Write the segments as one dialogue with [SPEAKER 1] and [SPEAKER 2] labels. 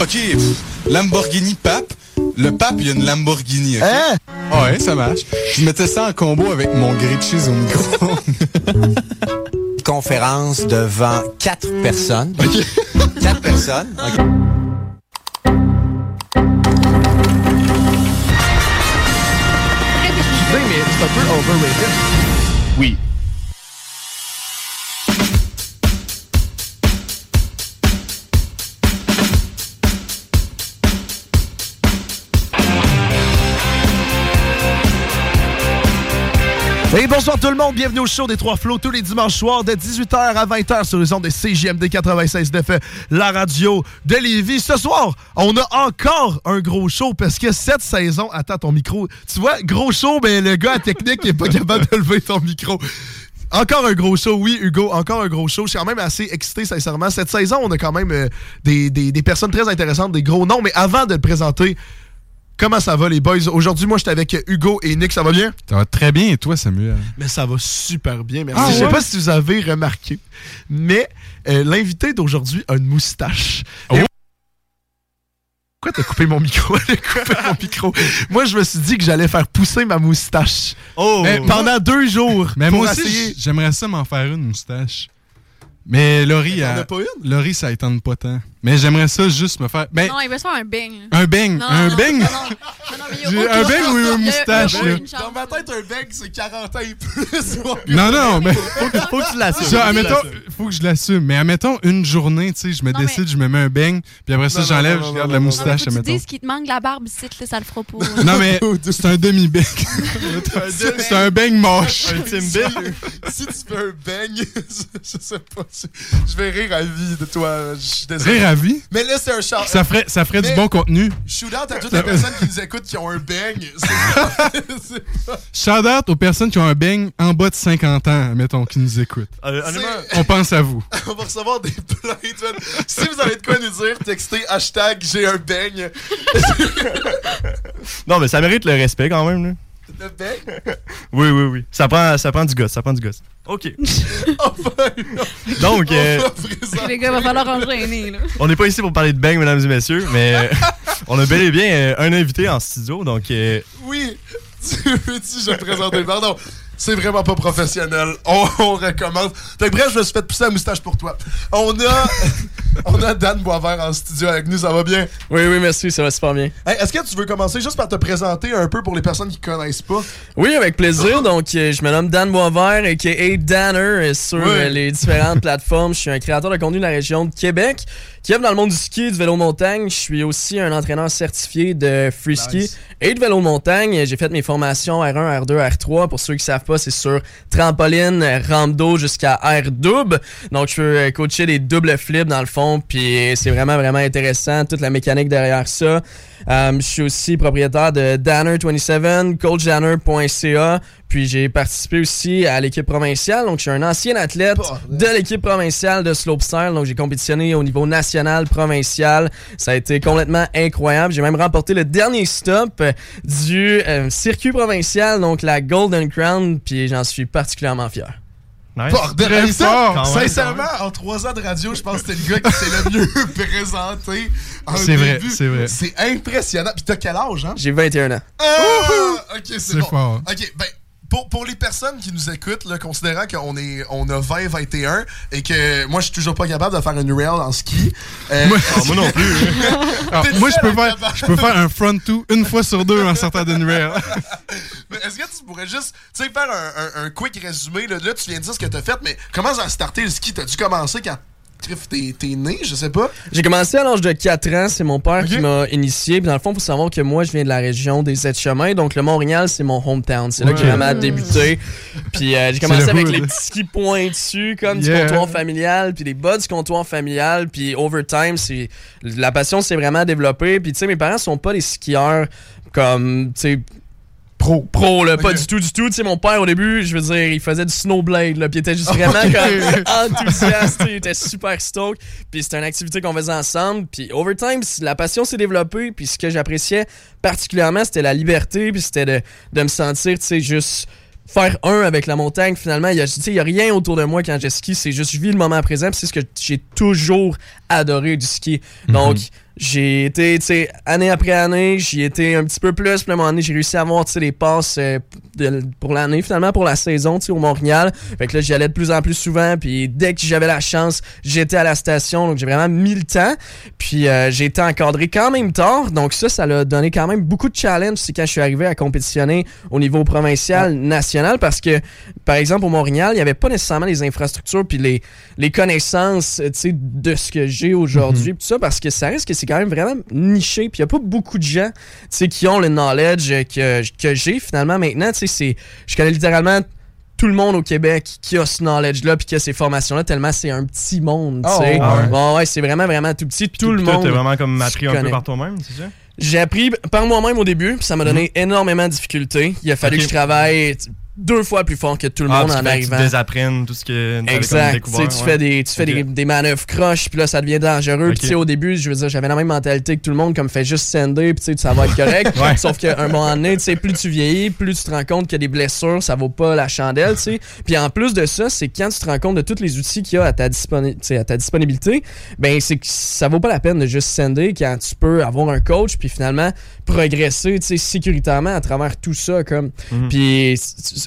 [SPEAKER 1] Ok, Lamborghini Pape. Le pape, il y a une Lamborghini.
[SPEAKER 2] Hein?
[SPEAKER 1] Ouais, ça marche. Je mettais ça en combo avec mon grilled cheese au micro.
[SPEAKER 2] Conférence devant quatre personnes. Quatre personnes. OK.
[SPEAKER 3] mais c'est un peu overrated. Oui. Et bonsoir tout le monde, bienvenue au show des Trois Flots tous les dimanches soirs de 18h à 20h sur les ondes des CGMD 96 DF, la radio de Lévis. Ce soir, on a encore un gros show parce que cette saison, attends ton micro, tu vois, gros show, mais le gars à technique n'est pas capable de lever ton micro. Encore un gros show, oui, Hugo, encore un gros show. Je suis quand même assez excité, sincèrement. Cette saison, on a quand même euh, des, des- des personnes très intéressantes, des gros noms. Mais avant de le présenter, comment ça va, les boys? Aujourd'hui, moi, j'étais avec Hugo et Nick, ça va bien?
[SPEAKER 1] Ça va très bien, et toi, Samuel?
[SPEAKER 3] Mais ça va super bien, merci.
[SPEAKER 1] Ah
[SPEAKER 3] Je sais
[SPEAKER 1] ouais?
[SPEAKER 3] pas si vous avez remarqué, mais euh, l'invité d'aujourd'hui a une moustache.
[SPEAKER 1] Oh.
[SPEAKER 3] Et- Pourquoi t'as coupé mon micro? A coupé mon micro. Moi, je me suis dit que j'allais faire pousser ma moustache.
[SPEAKER 1] Oh!
[SPEAKER 3] Mais pendant deux jours.
[SPEAKER 1] Mais
[SPEAKER 3] pour
[SPEAKER 1] moi aussi,
[SPEAKER 3] essayer-
[SPEAKER 1] j'aimerais ça m'en faire une moustache. Mais Laurie,
[SPEAKER 3] une?
[SPEAKER 1] Laurie, ça étonne pas tant. Mais j'aimerais ça juste me faire. Ben,
[SPEAKER 4] Non, il veut se faire un bang.
[SPEAKER 1] un beigne.
[SPEAKER 4] Non,
[SPEAKER 1] Un
[SPEAKER 4] non,
[SPEAKER 1] beigne?
[SPEAKER 4] non, non, non, non, mais il y a
[SPEAKER 1] J'ai
[SPEAKER 4] aucune
[SPEAKER 1] un
[SPEAKER 4] chance.
[SPEAKER 1] ou une moustache, là?
[SPEAKER 4] chance.
[SPEAKER 3] Dans ma tête, un bec, c'est 40 ans et plus.
[SPEAKER 1] Non, non, mais.
[SPEAKER 5] Faut que tu l'assumes.
[SPEAKER 1] Ça,
[SPEAKER 5] Faut que tu
[SPEAKER 1] admettons,
[SPEAKER 5] l'assumes.
[SPEAKER 1] faut que je l'assume. Mais admettons, une journée, tu sais, je me
[SPEAKER 4] Non, mais-
[SPEAKER 1] décide, je me mets un beigne, puis après ça, j'enlève, je garde la
[SPEAKER 3] non,
[SPEAKER 4] Non, mais
[SPEAKER 1] moustache,
[SPEAKER 4] faut que tu
[SPEAKER 1] admettons.
[SPEAKER 4] dises qu'il te manque la barbe ici, ça le fera pas.
[SPEAKER 1] Non, mais c'est un demi-bec. c'est un beigne moche.
[SPEAKER 5] Un Tim Bill.
[SPEAKER 3] si tu fais un bang, je sais pas. Je vais rire à vie de toi. Je suis désolé.
[SPEAKER 1] Rire à vie.
[SPEAKER 3] Mais là, c'est un char.
[SPEAKER 1] Ça ferait, ça ferait
[SPEAKER 3] Mais-
[SPEAKER 1] du bon contenu.
[SPEAKER 3] Shoot out à toutes les personnes qui nous écoutent qui ont un bang. C'est- c'est pas-
[SPEAKER 1] Shout out aux personnes qui ont un beigne en bas de 50 ans, mettons, qui nous écoutent.
[SPEAKER 5] Euh,
[SPEAKER 1] On pense à vous.
[SPEAKER 3] On va recevoir des plaintes. Si vous avez de quoi nous dire, textez hashtag j'ai un bang.
[SPEAKER 5] Non, mais ça mérite le respect quand même. Là.
[SPEAKER 3] Le bang?
[SPEAKER 5] Oui, oui, oui. Ça prend, ça prend du gosse, ça prend du gosse. OK.
[SPEAKER 3] Enfin,
[SPEAKER 5] Donc, euh,
[SPEAKER 4] Les gars, il va falloir enchaîner, là.
[SPEAKER 5] on n'est pas ici pour parler de bang, mesdames et messieurs, mais on a bel et bien euh, un invité en studio. Donc, euh,
[SPEAKER 3] Oui, tu veux-tu, je vais te présenter. Pardon, c'est vraiment pas professionnel. On, on recommence. Fait que bref, je me suis fait pousser la moustache pour toi. On a, on a Dan Boisvert en studio avec nous, ça va bien?
[SPEAKER 6] Oui, oui, merci, ça va super bien.
[SPEAKER 3] Hey, Est-ce que tu veux commencer juste par te présenter un peu pour les personnes qui connaissent pas?
[SPEAKER 6] Oui, avec plaisir. Donc, euh, je me nomme Dan Boisvert, a.k.a. Danner, euh, sur euh, les différentes plateformes. Je suis un créateur de contenu de la région de Québec qui dans le monde du ski du vélo montagne. Je suis aussi un entraîneur certifié de free ski
[SPEAKER 3] Nice.
[SPEAKER 6] et de vélo montagne. J'ai fait mes formations R1, R2, R3. Pour ceux qui savent pas, c'est sur trampoline, rampe d'eau jusqu'à R double. Donc, je peux euh, coacher des doubles flips dans le fond. Puis, c'est vraiment, vraiment intéressant. Toute la mécanique derrière ça. Euh, je suis aussi propriétaire de Danner27, coachdanner.ca. Puis j'ai participé aussi à l'équipe provinciale. Donc je suis un ancien athlète de l'équipe provinciale de slopestyle. Donc j'ai compétitionné au niveau national, provincial. Ça a été complètement incroyable. J'ai même remporté le dernier stop du euh, circuit provincial, donc la Golden Crown. Puis j'en suis particulièrement fier.
[SPEAKER 5] Nice.
[SPEAKER 3] Bordel,
[SPEAKER 1] Très
[SPEAKER 3] hey, ça,
[SPEAKER 1] fort,
[SPEAKER 5] quand même,
[SPEAKER 3] sincèrement, en trois ans de radio, je pense que c'était le gars qui s'est le mieux présenté. en
[SPEAKER 1] C'est vrai, c'est vrai.
[SPEAKER 3] C'est impressionnant. Puis t'as quel âge, hein?
[SPEAKER 6] J'ai 21 ans.
[SPEAKER 3] Ah! Ok, c'est
[SPEAKER 1] C'est
[SPEAKER 3] bon.
[SPEAKER 1] fort.
[SPEAKER 3] Ok, ben, pour, pour les personnes qui nous écoutent, là, considérant qu'on est, on a 20, 21 et que moi, je suis toujours pas capable de faire une rail en ski. euh,
[SPEAKER 5] Ah, moi non plus.
[SPEAKER 7] Alors,
[SPEAKER 3] T'es
[SPEAKER 7] moi, je peux, faire, je peux faire un front two une fois sur deux en sortant d'une rail.
[SPEAKER 3] Est-ce que tu pourrais juste, faire un, un- un quick résumé? Là, Là, tu viens de dire ce que t'as fait, mais comment ça a starté le ski? T'as dû commencer quand T'es t'es né, je sais pas?
[SPEAKER 6] J'ai commencé à l'âge de 4 ans, c'est mon père qui m'a initié. Puis dans le fond, faut savoir que moi, je viens de la région des Sept-Chemins, donc le Montréal, c'est mon hometown. C'est là que j'ai vraiment débuté. Puis euh, j'ai commencé
[SPEAKER 7] le
[SPEAKER 6] avec
[SPEAKER 7] hood.
[SPEAKER 6] les petits skis pointus, comme
[SPEAKER 7] Yeah.
[SPEAKER 6] du comptoir familial, puis les bas du comptoir familial, puis overtime, c'est la passion s'est vraiment développée. Puis tu sais, mes parents sont pas des skieurs comme, tu sais, pro, pro là, pas du tout, du tout. Tu sais, mon père, au début, je veux dire, il faisait du snowblade, là, puis il était juste vraiment comme enthousiaste, il était super stoked. Puis c'était une activité qu'on faisait ensemble. Puis overtime, la passion s'est développée. Puis ce que j'appréciais particulièrement, c'était la liberté, puis c'était de, de me sentir, tu sais, juste faire un avec la montagne finalement. Il y a tu sais, il y a rien autour de moi quand je skie. C'est juste je vis le moment présent. Puis c'est ce que j'ai toujours adoré du ski. Donc j'ai été tu sais année après année j'y étais un petit peu plus puis à un moment donné j'ai réussi à avoir tu sais les passes euh, de- pour l'année finalement pour la saison tu sais au Montréal. Fait que là j'y allais de plus en plus souvent puis dès que j'avais la chance j'étais à la station donc j'ai vraiment mis le temps. Puis euh, j'ai été encadré quand même tard donc ça ça l'a donné quand même beaucoup de challenge c'est quand je suis arrivé à compétitionner au niveau provincial national parce que par exemple au Montréal il n'y avait pas nécessairement les infrastructures puis les, les connaissances tu sais de ce que j'ai aujourd'hui puis tout ça parce que ça reste que c'est quand même vraiment niché puis il n'y a pas beaucoup de gens tu qui ont le knowledge que, que j'ai finalement maintenant tu c'est je connais littéralement tout le monde au Québec qui a ce knowledge-là puis qui a ces formations-là, tellement c'est un petit monde, tu
[SPEAKER 3] Oh,
[SPEAKER 6] sais.
[SPEAKER 3] ouais.
[SPEAKER 6] Bon, ouais, c'est vraiment, vraiment tout petit. Tout le monde.
[SPEAKER 5] T'as vraiment comme appris un peu par toi-même, c'est ça?
[SPEAKER 6] J'ai appris par moi-même au début, puis ça m'a donné énormément de difficultés. Il a fallu que je travaille deux fois plus fort que tout le
[SPEAKER 5] Ah,
[SPEAKER 6] monde en
[SPEAKER 5] que tu
[SPEAKER 6] arrivant.
[SPEAKER 5] désapprennes tout ce que
[SPEAKER 6] Exact. Tu sais, tu
[SPEAKER 5] ouais.
[SPEAKER 6] fais des, tu fais des, des manœuvres croches, puis là, ça devient dangereux. Puis
[SPEAKER 5] Ok.
[SPEAKER 6] tu sais, au début, je veux dire, j'avais la même mentalité que tout le monde, comme fait juste sender, puis tu sais, ça va être correct.
[SPEAKER 5] Ouais.
[SPEAKER 6] Sauf qu'à un moment donné, tu sais, plus tu vieillis, plus tu te rends compte que des blessures, ça vaut pas la chandelle, tu sais. Puis en plus de ça, c'est quand tu te rends compte de tous les outils qu'il y a à ta, disponi- à ta disponibilité, ben c'est que ça vaut pas la peine de juste sender quand tu peux avoir un coach, puis finalement progresser, tu sais, sécuritairement à travers tout ça, comme.
[SPEAKER 5] Mhm.
[SPEAKER 6] Puis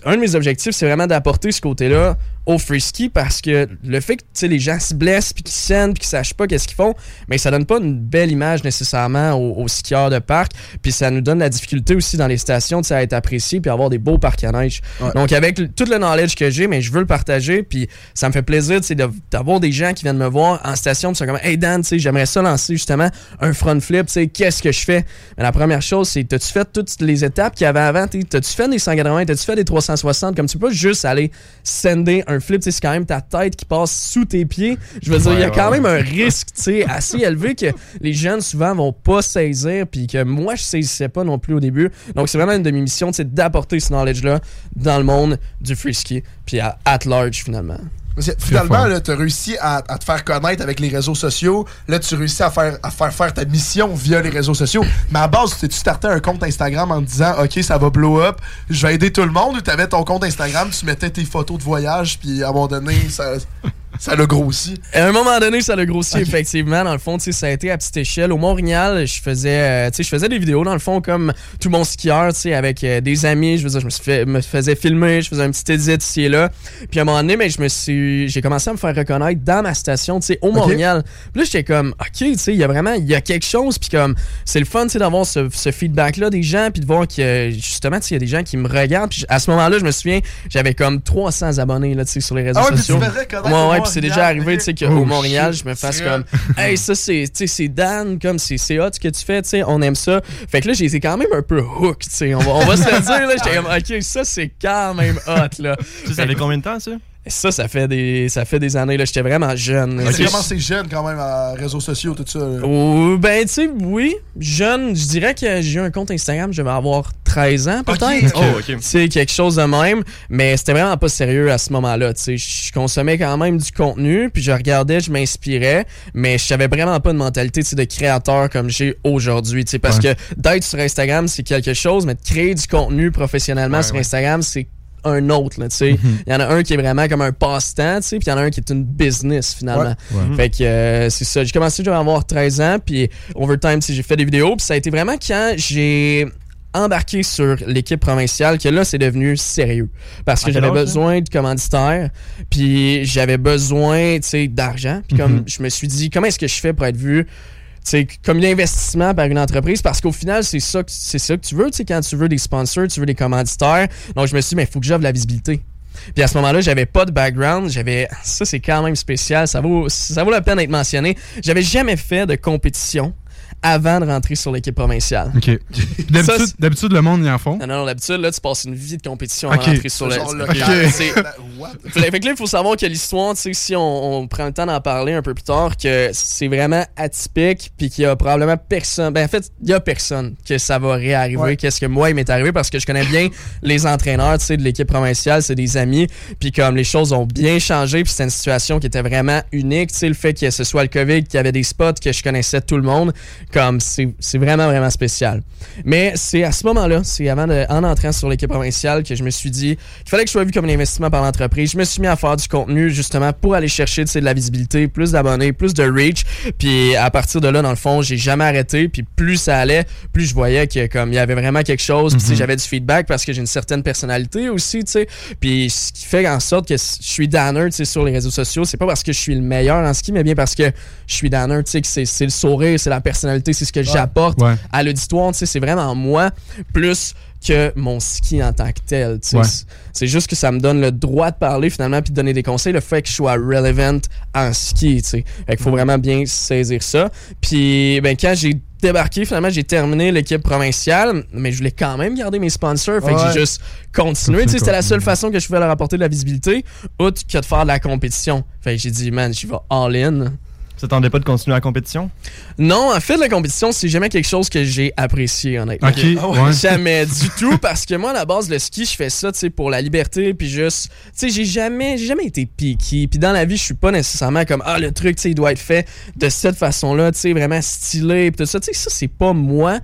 [SPEAKER 6] un de mes objectifs, c'est vraiment d'apporter ce côté-là au free ski parce que le fait que les gens se blessent puis qu'ils saignent puis qu'ils sachent pas qu'est-ce qu'ils font, mais ça donne pas une belle image nécessairement aux, aux skieurs de parc. Puis ça nous donne la difficulté aussi dans les stations à être apprécié puis avoir des beaux parcs à neige. Donc avec tout le knowledge que j'ai, mais je veux le partager puis ça me fait plaisir de- d'avoir des gens qui viennent me voir en station puis sont comme hey Dan, tu sais, j'aimerais ça lancer justement un front flip, tu sais, qu'est-ce que je fais? Mais la première chose c'est t'as-tu fait toutes les étapes qu'il y avait avant, t'as-tu fait des 180, t'as-tu fait des 360 comme tu peux juste aller sender un flip, tu sais, c'est quand même ta tête qui passe sous tes pieds. Je veux dire, il y a
[SPEAKER 5] Ouais,
[SPEAKER 6] quand
[SPEAKER 5] ouais,
[SPEAKER 6] même un risque, assez élevé que les jeunes souvent vont pas saisir, puis que moi je saisissais pas non plus au début. Donc c'est vraiment une de mes missions, c'est d'apporter ce knowledge-là dans le monde du free ski, puis à at large finalement.
[SPEAKER 3] Finalement, là, t'as réussi à, à te faire connaître avec les réseaux sociaux. Là, tu réussis à faire, à faire faire ta mission via les réseaux sociaux. Mais à base, tu starté un compte Instagram en te disant, OK, ça va blow up, je vais aider tout le monde, ou t'avais ton compte Instagram, tu mettais tes photos de voyage, puis à un moment donné, ça, ça l'a grossi.
[SPEAKER 6] À un moment donné, ça l'a grossi,
[SPEAKER 3] Ok.
[SPEAKER 6] effectivement. Dans le fond, tu sais, ça a été à petite échelle. Au Montréal, je faisais, euh, je faisais des vidéos, dans le fond, comme tout mon skieur, tu sais, avec euh, des amis. Je veux dire, je me, suis fait- me faisais filmer, je faisais un petit edit ici et là. Puis à un moment donné, mais je me suis, j'ai commencé à me faire reconnaître dans ma station, tu sais, au Montréal. Puis là, j'étais comme, OK, tu sais, il y a vraiment, il y a quelque chose. Puis comme, c'est le fun, tu sais, d'avoir ce, ce feedback-là des gens, puis de voir que, justement, tu sais, il y a des gens qui me regardent. Puis à ce moment-là, je me souviens, j'avais comme 300 abonnés, là, tu sais, sur les réseaux
[SPEAKER 3] Ah ouais, puis tu
[SPEAKER 6] puis c'est déjà arrivé, tu sais, qu'au
[SPEAKER 7] Oh,
[SPEAKER 6] Montréal, je me fasse comme, hey, ça, c'est, tu sais, c'est Dan, comme, c'est, c'est hot ce que tu fais, tu sais, on aime ça. Fait que là, j'ai été quand même un peu hook, tu sais, on va, on va se le dire, là, j'étais comme, ok, ça, c'est quand même hot, là.
[SPEAKER 5] Ça, ça fait combien de temps, ça?
[SPEAKER 6] Ça, ça fait des, ça fait des années, là, j'étais vraiment jeune. Là.
[SPEAKER 3] Commencé jeune quand même, à réseaux sociaux, tout ça. là.
[SPEAKER 6] Oh, ben, tu sais, oui, jeune, je dirais que j'ai eu un compte Instagram, je vais avoir 13 ans, peut-être?
[SPEAKER 3] Ok.
[SPEAKER 5] Oh, ok.
[SPEAKER 6] C'est quelque chose de même, mais c'était vraiment pas sérieux à ce moment-là. Tu sais, je consommais quand même du contenu, puis je regardais, je m'inspirais, mais je savais vraiment pas de mentalité de créateur comme j'ai aujourd'hui. tu sais, Parce que d'être sur Instagram, c'est quelque chose, mais de créer du contenu professionnellement
[SPEAKER 5] Ouais,
[SPEAKER 6] sur. Instagram, c'est un autre. là, tu sais. Il y en a un qui est vraiment comme un passe-temps, tu sais, puis il y en a un qui est une business finalement.
[SPEAKER 7] Ouais.
[SPEAKER 6] Fait que euh, c'est ça. J'ai commencé, vais avoir 13 ans, puis Overtime, j'ai fait des vidéos, puis ça a été vraiment quand j'ai embarqué sur l'équipe provinciale que là, c'est devenu sérieux. Parce que
[SPEAKER 5] quel
[SPEAKER 6] j'avais besoin de commanditaires, puis j'avais besoin, tu sais, d'argent. Puis comme
[SPEAKER 5] Mhm.
[SPEAKER 6] je me suis dit, comment est-ce que je fais pour être vu sais, comme un investissement par une entreprise? Parce qu'au final, c'est ça, que- c'est ça que tu veux, tu sais, quand tu veux des sponsors, tu veux des commanditaires. Donc, je me suis dit, mais il faut que j'offre de la visibilité. Puis à ce moment-là, j'avais pas de background, j'avais ça c'est quand même spécial, ça vaut ça vaut la peine d'être mentionné. J'avais jamais fait de compétition avant de rentrer sur l'équipe provinciale.
[SPEAKER 7] OK. D'habitude, le monde y en font.
[SPEAKER 6] non, non, non, d'habitude, là, tu passes une vie de compétition avant d'entrer sur le.
[SPEAKER 3] Genre le
[SPEAKER 6] Ok.
[SPEAKER 3] calme.
[SPEAKER 6] C'est-
[SPEAKER 3] What?
[SPEAKER 6] fait fait que là, il faut savoir que l'histoire, tu sais, si on, on prend le temps d'en parler un peu plus tard, que c'est vraiment atypique, puis qu'il y a probablement personne. Ben, en fait, il y a personne que ça va réarriver.
[SPEAKER 3] Ouais.
[SPEAKER 6] Qu'est-ce que moi, il m'est arrivé parce que je connais bien les entraîneurs, tu sais, de l'équipe provinciale, c'est des amis, puis comme les choses ont bien changé, puis c'était une situation qui était vraiment unique, tu sais, le fait que ce soit le COVID, qu'il y avait des spots, que je connaissais tout le monde, comme c'est vraiment, vraiment spécial. Mais c'est à ce moment-là, c'est avant de, en entrant sur l'équipe provinciale que je me suis dit qu'il fallait que je sois vu comme un investissement par l'entreprise. Je me suis mis à faire du contenu justement pour aller chercher tu sais, de la visibilité, plus d'abonnés, plus de reach. Puis à partir de là, dans le fond, j'ai jamais arrêté. Puis plus ça allait, plus je voyais que comme il y avait vraiment quelque chose. Puis tu sais, j'avais du feedback parce que j'ai une certaine personnalité aussi, tu sais. Puis ce qui fait en sorte que je suis danner, tu sais, sur les réseaux sociaux, c'est pas parce que je suis le meilleur en ski, mais bien parce que je suis danner, tu sais, que c'est le sourire, c'est la personnalité, c'est ce que j'apporte
[SPEAKER 7] Ouais.
[SPEAKER 6] à l'auditoire, tu sais, c'est vraiment moi plus que mon ski en tant que tel. tu sais.
[SPEAKER 7] Ouais.
[SPEAKER 6] C'est- juste que ça me donne le droit de parler finalement puis de donner des conseils, le fait que je sois relevant en ski. tu sais. Fait qu'il faut vraiment bien saisir ça. Puis ben, quand j'ai débarqué, finalement, j'ai terminé l'équipe provinciale, mais je voulais quand même garder mes sponsors. Fait que j'ai juste continué. Tu sais, C'était la seule façon que je pouvais leur apporter de la visibilité, outre que de faire de la compétition. Fait que j'ai dit, man, j'y vais all-in.
[SPEAKER 5] Ça t'attendait pas de continuer la compétition?
[SPEAKER 6] Non, en fait, la compétition, c'est jamais quelque chose que j'ai apprécié, honnêtement.
[SPEAKER 7] OK. ouais.
[SPEAKER 6] Jamais du tout, parce que moi, à la base, le ski, je fais ça, tu sais, pour la liberté, puis juste, tu sais, j'ai jamais, jamais été piqué. Puis dans la vie, je suis pas nécessairement comme, ah, le truc, tu sais, il doit être fait de cette façon-là, tu sais, vraiment stylé, puis tout ça. Tu sais, ça, c'est pas moi.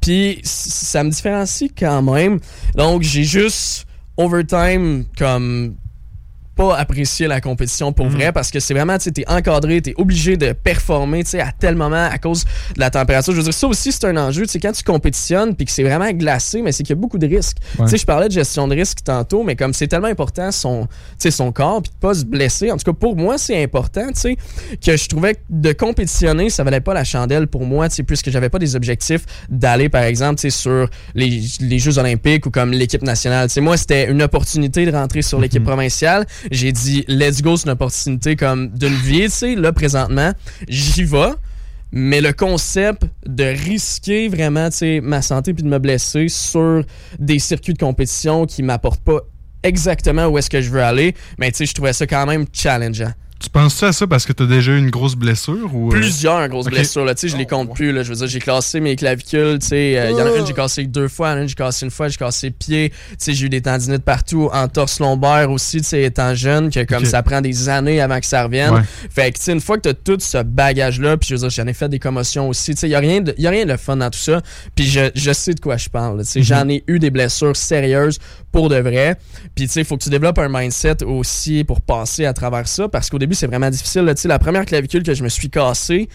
[SPEAKER 6] Puis ça me différencie quand même. Donc, j'ai juste, overtime, comme pas apprécier la compétition pour vrai parce que c'est vraiment, tu sais, t'es encadré, t'es obligé de performer, tu sais, à tel moment à cause de la température. Je veux dire, ça aussi, c'est un enjeu, tu sais, quand tu compétitionnes puis que c'est vraiment glacé, mais c'est qu'il y a beaucoup de risques.
[SPEAKER 7] Ouais.
[SPEAKER 6] Tu sais, je parlais de gestion de risque tantôt, mais comme c'est tellement important son, tu sais, son corps puis de pas se blesser. En tout cas, pour moi, c'est important, tu sais, que je trouvais que de compétitionner, ça valait pas la chandelle pour moi, tu sais, puisque j'avais pas des objectifs d'aller, par exemple, tu sais, sur les, les Jeux olympiques ou comme l'équipe nationale. Tu sais, moi, c'était une opportunité de rentrer sur l'équipe provinciale. J'ai dit, let's go, c'est une opportunité comme d'une vie, tu sais, là, présentement, j'y vais. Mais le concept de risquer vraiment, tu sais, ma santé puis de me blesser sur des circuits de compétition qui m'apportent pas exactement où est-ce que je veux aller, mais tu sais, je trouvais ça quand même challengeant.
[SPEAKER 7] Tu penses-tu à ça parce que t'as déjà eu une grosse blessure ou. euh,
[SPEAKER 6] Plusieurs grosses blessures, là, tu sais, je les compte plus, là, je veux dire, j'ai cassé mes clavicules, tu sais, euh, il y en a une, j'ai cassé deux fois, il y en a une, j'ai cassé une fois, j'ai cassé le pied, tu sais, j'ai eu des tendinites partout, en torse lombaire aussi, tu sais, étant jeune, que comme ça prend des années avant que ça revienne.
[SPEAKER 7] Ouais.
[SPEAKER 6] Fait que, tu sais, une fois que t'as tout ce bagage-là, puis je veux dire, j'en ai fait des commotions aussi, tu sais, il y a rien de, y a rien de fun dans tout ça, puis je, je sais de quoi je parle, là, tu sais, j'en ai eu des blessures sérieuses pour de vrai, puis tu sais, il faut que tu développes un mindset aussi pour passer à travers ça, parce qu'au début, c'est vraiment difficile, là, la première clavicule que je me suis cassée,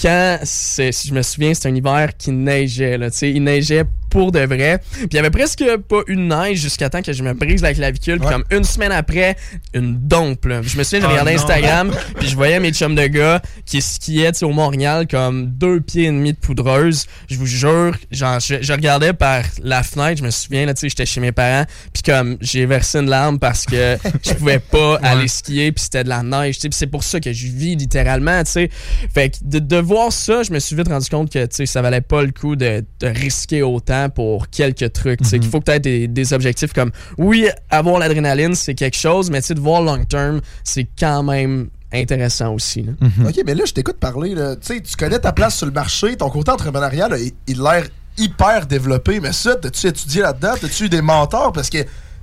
[SPEAKER 6] quand, si je me souviens, c'était un hiver qui neigeait, là, tu sais, il neigeait pour de vrai. Puis il y avait presque pas une neige jusqu'à temps que je me brise la clavicule. Puis
[SPEAKER 3] Ouais.
[SPEAKER 6] comme une semaine après, une dompe. là. Je me souviens, je
[SPEAKER 3] Oh
[SPEAKER 6] regardais
[SPEAKER 3] non.
[SPEAKER 6] Instagram, puis je voyais mes chums de gars qui skiaient au Montréal comme deux pieds et demi de poudreuse. Je vous jure, genre, je, je regardais par la fenêtre, je me souviens, là, tu sais, j'étais chez mes parents, puis comme j'ai versé une larme parce que je pouvais pas aller skier, puis c'était de la neige, tu sais, puis c'est pour ça que je vis littéralement, tu sais. Fait que de, de voir ça, je me suis vite rendu compte que, tu sais, ça valait pas le coup de, de risquer autant pour quelques trucs, tu sais, qu'il faut aies des, des objectifs comme, oui, avoir l'adrénaline, c'est quelque chose, mais tu sais, de voir long term, c'est quand même intéressant aussi, là.
[SPEAKER 3] OK, mais là, je t'écoute parler. là. Tu sais, tu connais ta place sur le marché, ton côté entrepreneurial, là, il, il a l'air hyper développé. Mais ça, t'as-tu étudié là-dedans? T'as-tu eu des mentors? Parce que,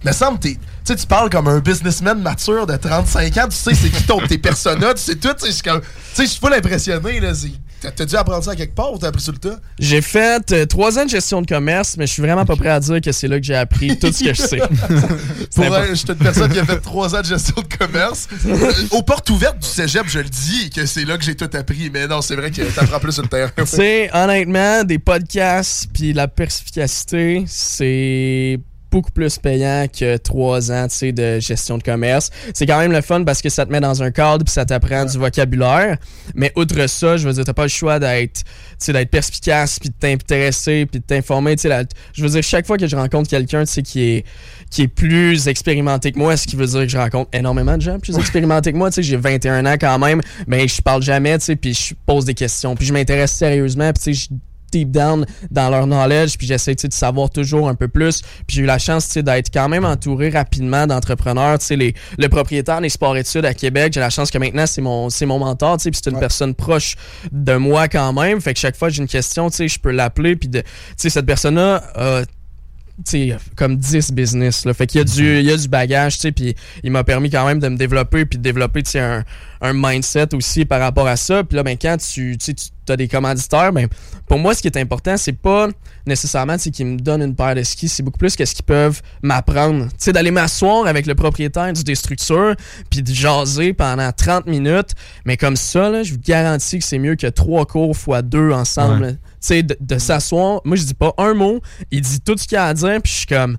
[SPEAKER 3] me semble, t'es- tu sais, tu parles comme un businessman mature de 35 ans. Tu sais, c'est qui ton, tes personas, tu sais tout. Tu sais, je suis full impressionné. Là, T'as dû apprendre ça à quelque part ou t'as appris sur le tas?
[SPEAKER 6] J'ai fait euh, trois ans de gestion de commerce, mais je suis vraiment pas prêt à dire que c'est là que j'ai appris tout ce que je sais.
[SPEAKER 3] Pour je suis une personne qui a fait trois ans de gestion de commerce. Euh, Aux portes ouvertes du cégep, je le dis, que c'est là que j'ai tout appris. Mais non, c'est vrai que t'apprends plus sur le terrain.
[SPEAKER 6] Tu sais, honnêtement, des podcasts puis la perspicacité, c'est beaucoup plus payant que trois ans de gestion de commerce. C'est quand même le fun parce que ça te met dans un cadre puis ça t'apprend du vocabulaire. Mais outre ça, je veux dire, t'as pas le choix d'être d'être perspicace puis de t'intéresser puis de t'informer. Je veux dire, chaque fois que je rencontre quelqu'un qui est qui est plus expérimenté que moi, ce qui veut dire que je rencontre énormément de gens plus expérimentés que moi. J'ai 21 ans quand même, mais je parle jamais, puis je pose des questions, puis je m'intéresse sérieusement, puis je deep down dans leur knowledge, puis j'essaie de savoir toujours un peu plus. Puis j'ai eu la chance d'être quand même entouré rapidement d'entrepreneurs. Les, le propriétaire des sports-études à Québec, j'ai la chance que maintenant c'est mon, c'est mon mentor, puis c'est une personne proche de moi quand même. Fait que chaque fois que j'ai une question, je peux l'appeler, puis cette personne-là a sais, comme 10 business. Là. Fait qu'il y a du, il y a du bagage, tu sais, puis il m'a permis quand même de me développer puis de développer, tu sais, un, un mindset aussi par rapport à ça. Puis là, ben, quand tu, tu as des commanditaires, ben, pour moi, ce qui est important, c'est pas nécessairement, qu'ils me donnent une paire de skis, c'est beaucoup plus qu'est-ce qu'ils peuvent m'apprendre. Tu sais, d'aller m'asseoir avec le propriétaire du Destructure puis de jaser pendant 30 minutes. Mais comme ça, là, je vous garantis que c'est mieux que trois cours fois deux ensemble.
[SPEAKER 7] Ouais.
[SPEAKER 6] Sais, de, de s'asseoir. Moi, je dis pas un mot. Il dit tout ce qu'il a à dire, puis je suis comme,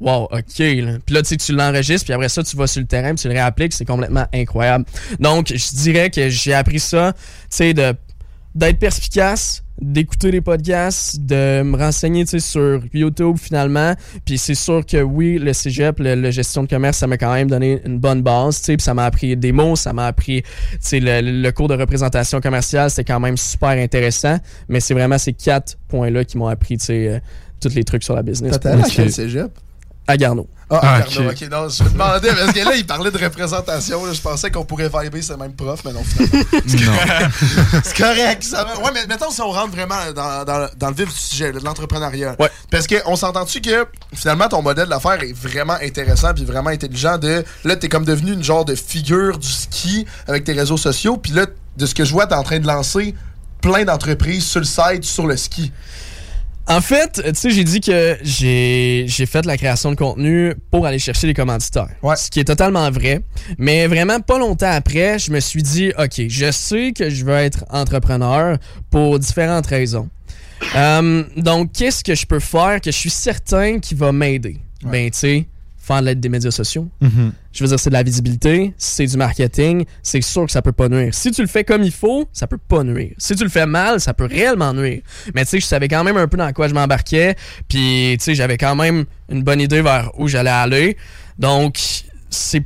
[SPEAKER 6] wow, ok. Là. Puis là, tu sais, tu l'enregistres, puis après ça, tu vas sur le terrain, puis tu le réappliques. C'est complètement incroyable. Donc, je dirais que j'ai appris ça, tu sais, de d'être perspicace, d'écouter les podcasts, de me renseigner tu sais, sur YouTube finalement. Puis c'est sûr que oui, le cégep, le, le gestion de commerce, ça m'a quand même donné une bonne base. tu sais, Puis ça m'a appris des mots, ça m'a appris tu sais, le, le cours de représentation commerciale, c'était quand même super intéressant. Mais c'est vraiment ces quatre points-là qui m'ont appris tu sais, euh, tous les trucs sur la business.
[SPEAKER 3] T'as à quel cégep?
[SPEAKER 6] À Garneau.
[SPEAKER 3] Ah,
[SPEAKER 7] Ah, ok.
[SPEAKER 3] ok, non, je me demandais, parce que là, il parlait de représentation, là, je pensais qu'on pourrait vibrer ce même prof, mais non, finalement.
[SPEAKER 7] Non.
[SPEAKER 3] C'est correct, ça va. Ouais, mais mettons si on rentre vraiment dans, dans- dans le vif du sujet, là, de l'entrepreneuriat.
[SPEAKER 6] Ouais.
[SPEAKER 3] Parce qu'on s'entend-tu que finalement ton modèle d'affaires est vraiment intéressant puis vraiment intelligent de là t'es comme devenu une genre de figure du ski avec tes réseaux sociaux puis là de ce que je vois t'es en train de lancer plein d'entreprises sur le site sur le ski.
[SPEAKER 6] En fait, tu sais, j'ai dit que j'ai j'ai fait la création de contenu pour aller chercher les commanditaires.
[SPEAKER 3] Ouais.
[SPEAKER 6] Ce qui est totalement vrai. Mais vraiment, pas longtemps après, je me suis dit, OK, je sais que je veux être entrepreneur pour différentes raisons. Euh, donc, qu'est-ce que je peux faire que je suis certain qui va m'aider? Ben, tu sais, faire de l'aide des médias sociaux.
[SPEAKER 7] Mhm.
[SPEAKER 6] Je veux dire, c'est de la visibilité, c'est du marketing, c'est sûr que ça peut pas nuire. Si tu le fais comme il faut, ça peut pas nuire. Si tu le fais mal, ça peut réellement nuire. Mais tu sais, je savais quand même un peu dans quoi je m'embarquais, puis tu sais, j'avais quand même une bonne idée vers où j'allais aller. Donc, c'est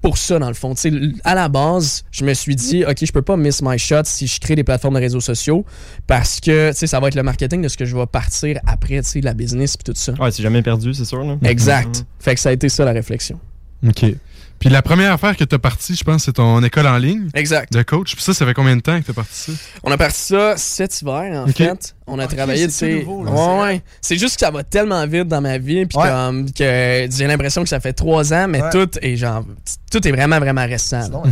[SPEAKER 6] pour ça, dans le fond. Tu sais, à la base, je me suis dit, OK, je peux pas miss my shot si je crée des plateformes de réseaux sociaux parce que, tu sais, ça va être le marketing de ce que je vais partir après, tu sais, la business puis tout ça.
[SPEAKER 5] Ouais, c'est jamais perdu, c'est sûr. Là.
[SPEAKER 6] Exact. Fait que ça a été ça la réflexion.
[SPEAKER 7] OK. Puis la première affaire que tu as partie, je pense, c'est ton école en ligne
[SPEAKER 6] Exact.
[SPEAKER 7] de coach. Puis ça, ça fait combien de temps que tu as parti ça?
[SPEAKER 6] On a parti ça cet hiver, en fait. On a travaillé, tu
[SPEAKER 3] c'est
[SPEAKER 6] sais. Ouais,
[SPEAKER 3] c'est
[SPEAKER 6] ouais. C'est juste que ça va tellement vite dans ma vie, puis
[SPEAKER 3] Ouais.
[SPEAKER 6] comme que j'ai l'impression que ça fait trois ans, mais
[SPEAKER 3] Ouais.
[SPEAKER 6] tout est genre, tout est vraiment, vraiment récent. Là.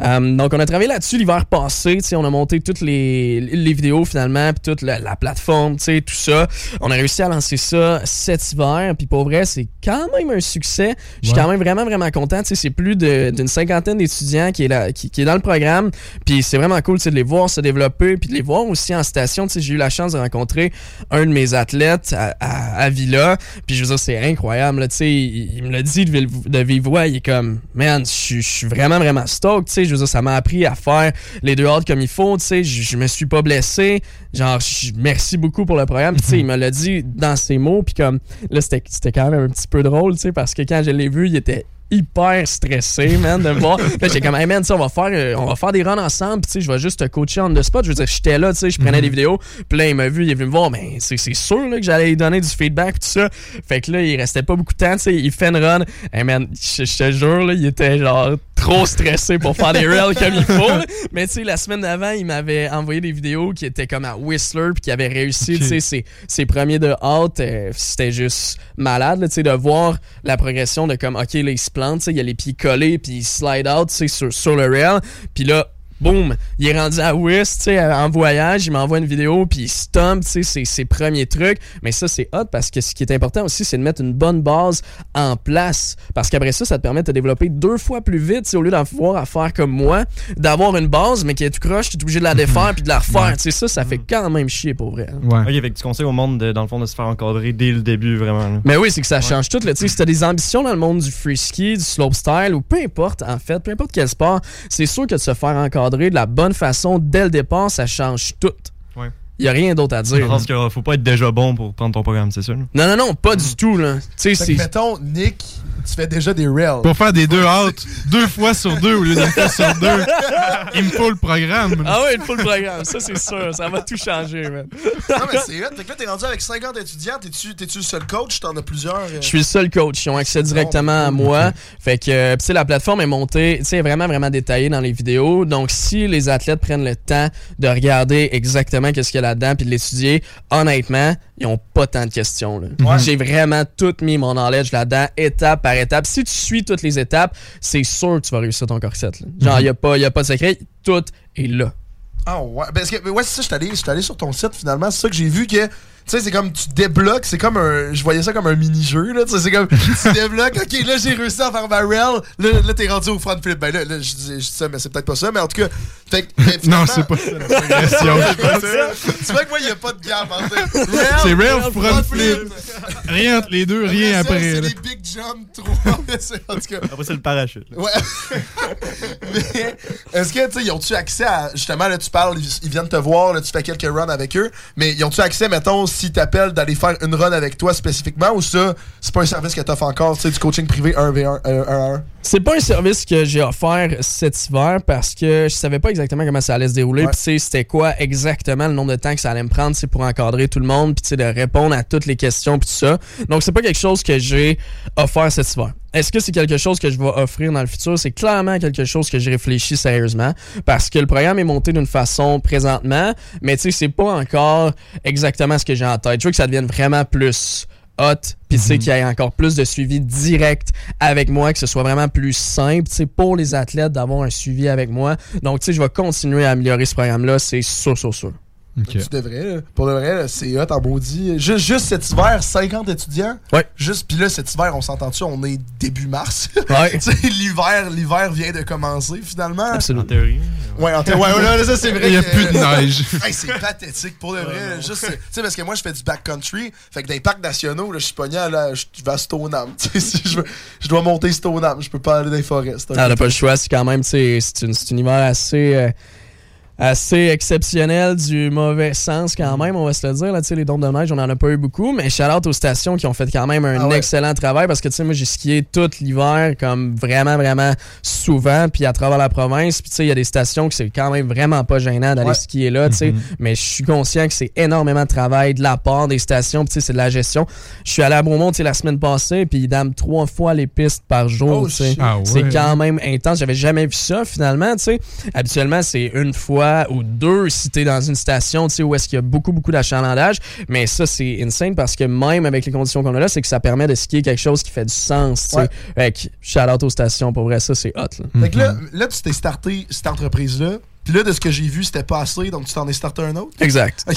[SPEAKER 3] euh,
[SPEAKER 6] donc, on a travaillé là-dessus l'hiver passé. tu sais, On a monté toutes les, les vidéos finalement, puis toute la, la plateforme, tu sais, tout ça. On a réussi à lancer ça cet hiver. Puis pour vrai, c'est quand même un succès. Je suis
[SPEAKER 7] Ouais.
[SPEAKER 6] quand même vraiment, vraiment content. Tu sais, C'est plus d'une cinquantaine d'étudiants qui, est là- qui, qui est dans le programme. Puis c'est vraiment cool de les voir se développer, puis de les voir aussi en station. Tu sais, J'ai eu la chance de rencontrer un de mes athlètes à, à- à Villa. Puis je veux dire, c'est incroyable. là, tu sais, il, il me l'a dit de, vive- de vive voix. Il est comme, man, je suis- vraiment, vraiment stoked. tu sais, Je veux dire, ça m'a appris à faire les deux hard comme il faut. tu sais, Je me suis pas blessé. Genre, merci beaucoup pour le programme. Puis, tu sais, Il me l'a dit dans ses mots. Puis comme, là, c'était c'était quand même un petit peu drôle, tu sais, parce que quand je l'ai vu, il était hyper stressé, man, de me voir. Puis là, j'étais comme, hey, man, on va faire, euh, on va faire des runs ensemble, tu sais, je vais juste te coacher on the spot. Je veux dire, j'étais là, tu sais, je prenais des vidéos, puis là, il m'a vu, il est venu me voir, mais c'est c'est sûr là, que j'allais lui donner du feedback, tout ça. Fait que là, il restait pas beaucoup de temps, tu sais, il fait une run. Hey, man, je te jure, là, il était genre trop stressé pour faire des rails comme il faut. là. Mais tu sais, la semaine d'avant, il m'avait envoyé des vidéos qui étaient comme à Whistler, puis qui avait réussi,
[SPEAKER 7] Ok.
[SPEAKER 6] tu sais, ses, ses premiers de out. euh, C'était juste malade, tu sais, de voir la progression de comme, OK, là, il se plante, il a les pieds collés, puis il slide out, sur, sur le rail. Puis là, boum, il est rendu à Whist, tu sais, en voyage, il m'envoie une vidéo, puis il stomp, tu sais, ses, ses premiers trucs. Mais ça, c'est hot parce que ce qui est important aussi, c'est de mettre une bonne base en place. Parce qu'après ça, ça te permet de te développer deux fois plus vite, tu sais, au lieu d'avoir à faire comme moi, d'avoir une base, mais qui est tout croche, tu es obligé de la défaire puis de la refaire. Tu sais, ça, ça fait quand même chier pour vrai.
[SPEAKER 7] Ouais.
[SPEAKER 5] Ok, fait que tu conseilles au monde, de- dans le fond, de se faire encadrer dès le début, vraiment. là.
[SPEAKER 6] Mais oui, c'est que ça change tout. Là. Tu sais, Si tu as des ambitions dans le monde du free ski, du slopestyle ou peu importe, en fait, peu importe quel sport, c'est sûr que de se faire encadrer de la bonne façon dès le départ, ça change tout. Il n'y a rien d'autre à
[SPEAKER 5] Je
[SPEAKER 6] dire.
[SPEAKER 5] pense qu'il faut pas être déjà bon pour prendre ton programme, c'est là?
[SPEAKER 6] Non, non, non, pas du tout. Là. Tu sais,
[SPEAKER 3] Fait que, mettons, Nick, tu fais déjà des rails.
[SPEAKER 7] Pour faire des deux out, deux fois sur deux au lieu d'une fois sur deux, il me faut le programme.
[SPEAKER 6] Ah oui, il faut le programme, ça c'est sûr, ça va tout changer, man.
[SPEAKER 3] Non, mais c'est hot. Fait que là, t'es rendu avec 50 étudiants. T'es-tu t'es-tu le seul coach? T'en as plusieurs? euh?
[SPEAKER 6] Je suis le seul coach. Ils ont accès directement à moi. Fait que, euh, pis tu sais, la plateforme est montée, tu sais, vraiment, vraiment détaillée dans les vidéos. Donc, si les athlètes prennent le temps de regarder exactement qu'est-ce qu'il y a là-dedans puis de l'étudier, honnêtement, ils ont pas tant de questions, là.
[SPEAKER 3] Ouais.
[SPEAKER 6] J'ai vraiment tout mis mon knowledge là-dedans, étape par étape. Si tu suis toutes les étapes, c'est sûr que tu vas réussir ton corset, là. Genre, il y a pas, y a pas de secret. Tout est là.
[SPEAKER 3] Ah ouais. Parce que, ouais, c'est ça, je suis allé, allé sur ton site finalement. C'est ça que j'ai vu que. Tu sais, c'est comme tu débloques, c'est comme un. Je voyais ça comme un mini-jeu, là. Tu sais, c'est comme. tu débloques, ok, là, j'ai réussi à faire ma rail. Là, là t'es rendu au front flip. Ben là, là je dis ça, mais c'est peut-être pas ça. Mais en tout cas. Fait que. mais
[SPEAKER 7] Non, c'est pas ça la progression.
[SPEAKER 3] C'est pas ça. Tu vois que moi, il n'y a pas de gap
[SPEAKER 7] C'est rail, front flip. Rien entre les deux, rien
[SPEAKER 3] Après
[SPEAKER 7] après.
[SPEAKER 3] C'est
[SPEAKER 7] là.
[SPEAKER 3] des big jump 3. en tout cas.
[SPEAKER 5] Après, c'est le parachute. là.
[SPEAKER 3] Ouais. Mais est-ce que, tu sais, ils ont-tu accès à. Justement, là, tu parles, ils, ils viennent te voir, là, tu fais quelques runs avec eux, mais ils ont-tu accès, mettons, s'ils t'appellent d'aller faire une run avec toi spécifiquement ou ça, c'est pas un service que t'offres encore, tu sais, du coaching privé 1v1, euh, 1 à 1?
[SPEAKER 6] C'est pas un service que j'ai offert cet hiver parce que je savais pas exactement comment ça allait se dérouler.
[SPEAKER 3] Ouais.
[SPEAKER 6] Puis tu sais, c'était quoi exactement le nombre de temps que ça allait me prendre sais, pour encadrer tout le monde, puis tu sais, de répondre à toutes les questions, puis tout ça. Donc c'est pas quelque chose que j'ai offert cet hiver. Est-ce que c'est quelque chose que je vais offrir dans le futur? C'est clairement quelque chose que j'ai réfléchi sérieusement parce que le programme est monté d'une façon présentement, mais tu sais, c'est pas encore exactement ce que j'ai en tête. Je veux que ça devienne vraiment plus hot, puis tu sais qu'il y ait encore plus de suivi direct avec moi, que ce soit vraiment plus simple, tu sais, pour les athlètes d'avoir un suivi avec moi. Donc, tu sais, je vais continuer à améliorer ce programme-là, c'est sûr, sûr, sûr.
[SPEAKER 3] Tu devrais, là. Pour le vrai, là, c'est hot en maudit. Juste, juste cet hiver, 50 étudiants.
[SPEAKER 6] Ouais.
[SPEAKER 3] Juste, puis là, cet hiver, on s'entend-tu, on est début mars.
[SPEAKER 6] Ouais.
[SPEAKER 3] tu sais, l'hiver, l'hiver vient de commencer finalement.
[SPEAKER 5] En
[SPEAKER 6] Absolument.
[SPEAKER 5] théorie.
[SPEAKER 3] Ouais, en théorie, ouais, là, ça c'est vrai.
[SPEAKER 7] Il y a plus de neige.
[SPEAKER 3] Hey, c'est pathétique pour le vrai. Juste, tu sais, parce que moi, je fais du backcountry. Fait que dans les parcs nationaux, là, je suis pogné à là, je vais à Stoneham. Tu sais, si je, veux- je dois monter Stoneham. Je peux pas aller dans les forêts. c'est un
[SPEAKER 6] Ah, n'a pas le choix, c'est quand même, tu sais, c'est une- c'est un univers assez. euh, assez exceptionnel du mauvais sens quand même, on va se le dire. Là, tu sais, les dômes de neige, on en a pas eu beaucoup, mais shout out aux stations qui ont fait quand même un
[SPEAKER 3] Ah ouais.
[SPEAKER 6] excellent travail parce que tu sais, moi j'ai skié tout l'hiver comme vraiment, vraiment souvent, puis à travers la province. Puis tu sais, il y a des stations que c'est quand même vraiment pas gênant d'aller
[SPEAKER 3] Ouais.
[SPEAKER 6] skier là, tu sais. Mais je suis conscient que c'est énormément de travail de la part des stations, puis c'est de la gestion. Je suis allé à sais, la semaine passée, puis ils dament trois fois les pistes par jour,
[SPEAKER 3] Oh.
[SPEAKER 7] Ah ouais.
[SPEAKER 6] C'est quand même intense. J'avais jamais vu ça finalement, tu sais. Habituellement, c'est une fois ou deux si t'es dans une station, tu sais, où est-ce qu'il y a beaucoup, beaucoup d'achalandage. Mais ça, c'est insane parce que même avec les conditions qu'on a là, c'est que ça permet de skier quelque chose qui fait du sens, tu sais.
[SPEAKER 3] Ouais.
[SPEAKER 6] Fait que, shout out aux stations, pour vrai, ça, c'est hot, là.
[SPEAKER 3] Fait que là, là, tu t'es starté cette entreprise-là. Puis là, de ce que j'ai vu, c'était pas assez, donc tu t'en es starté un autre.
[SPEAKER 6] Exact.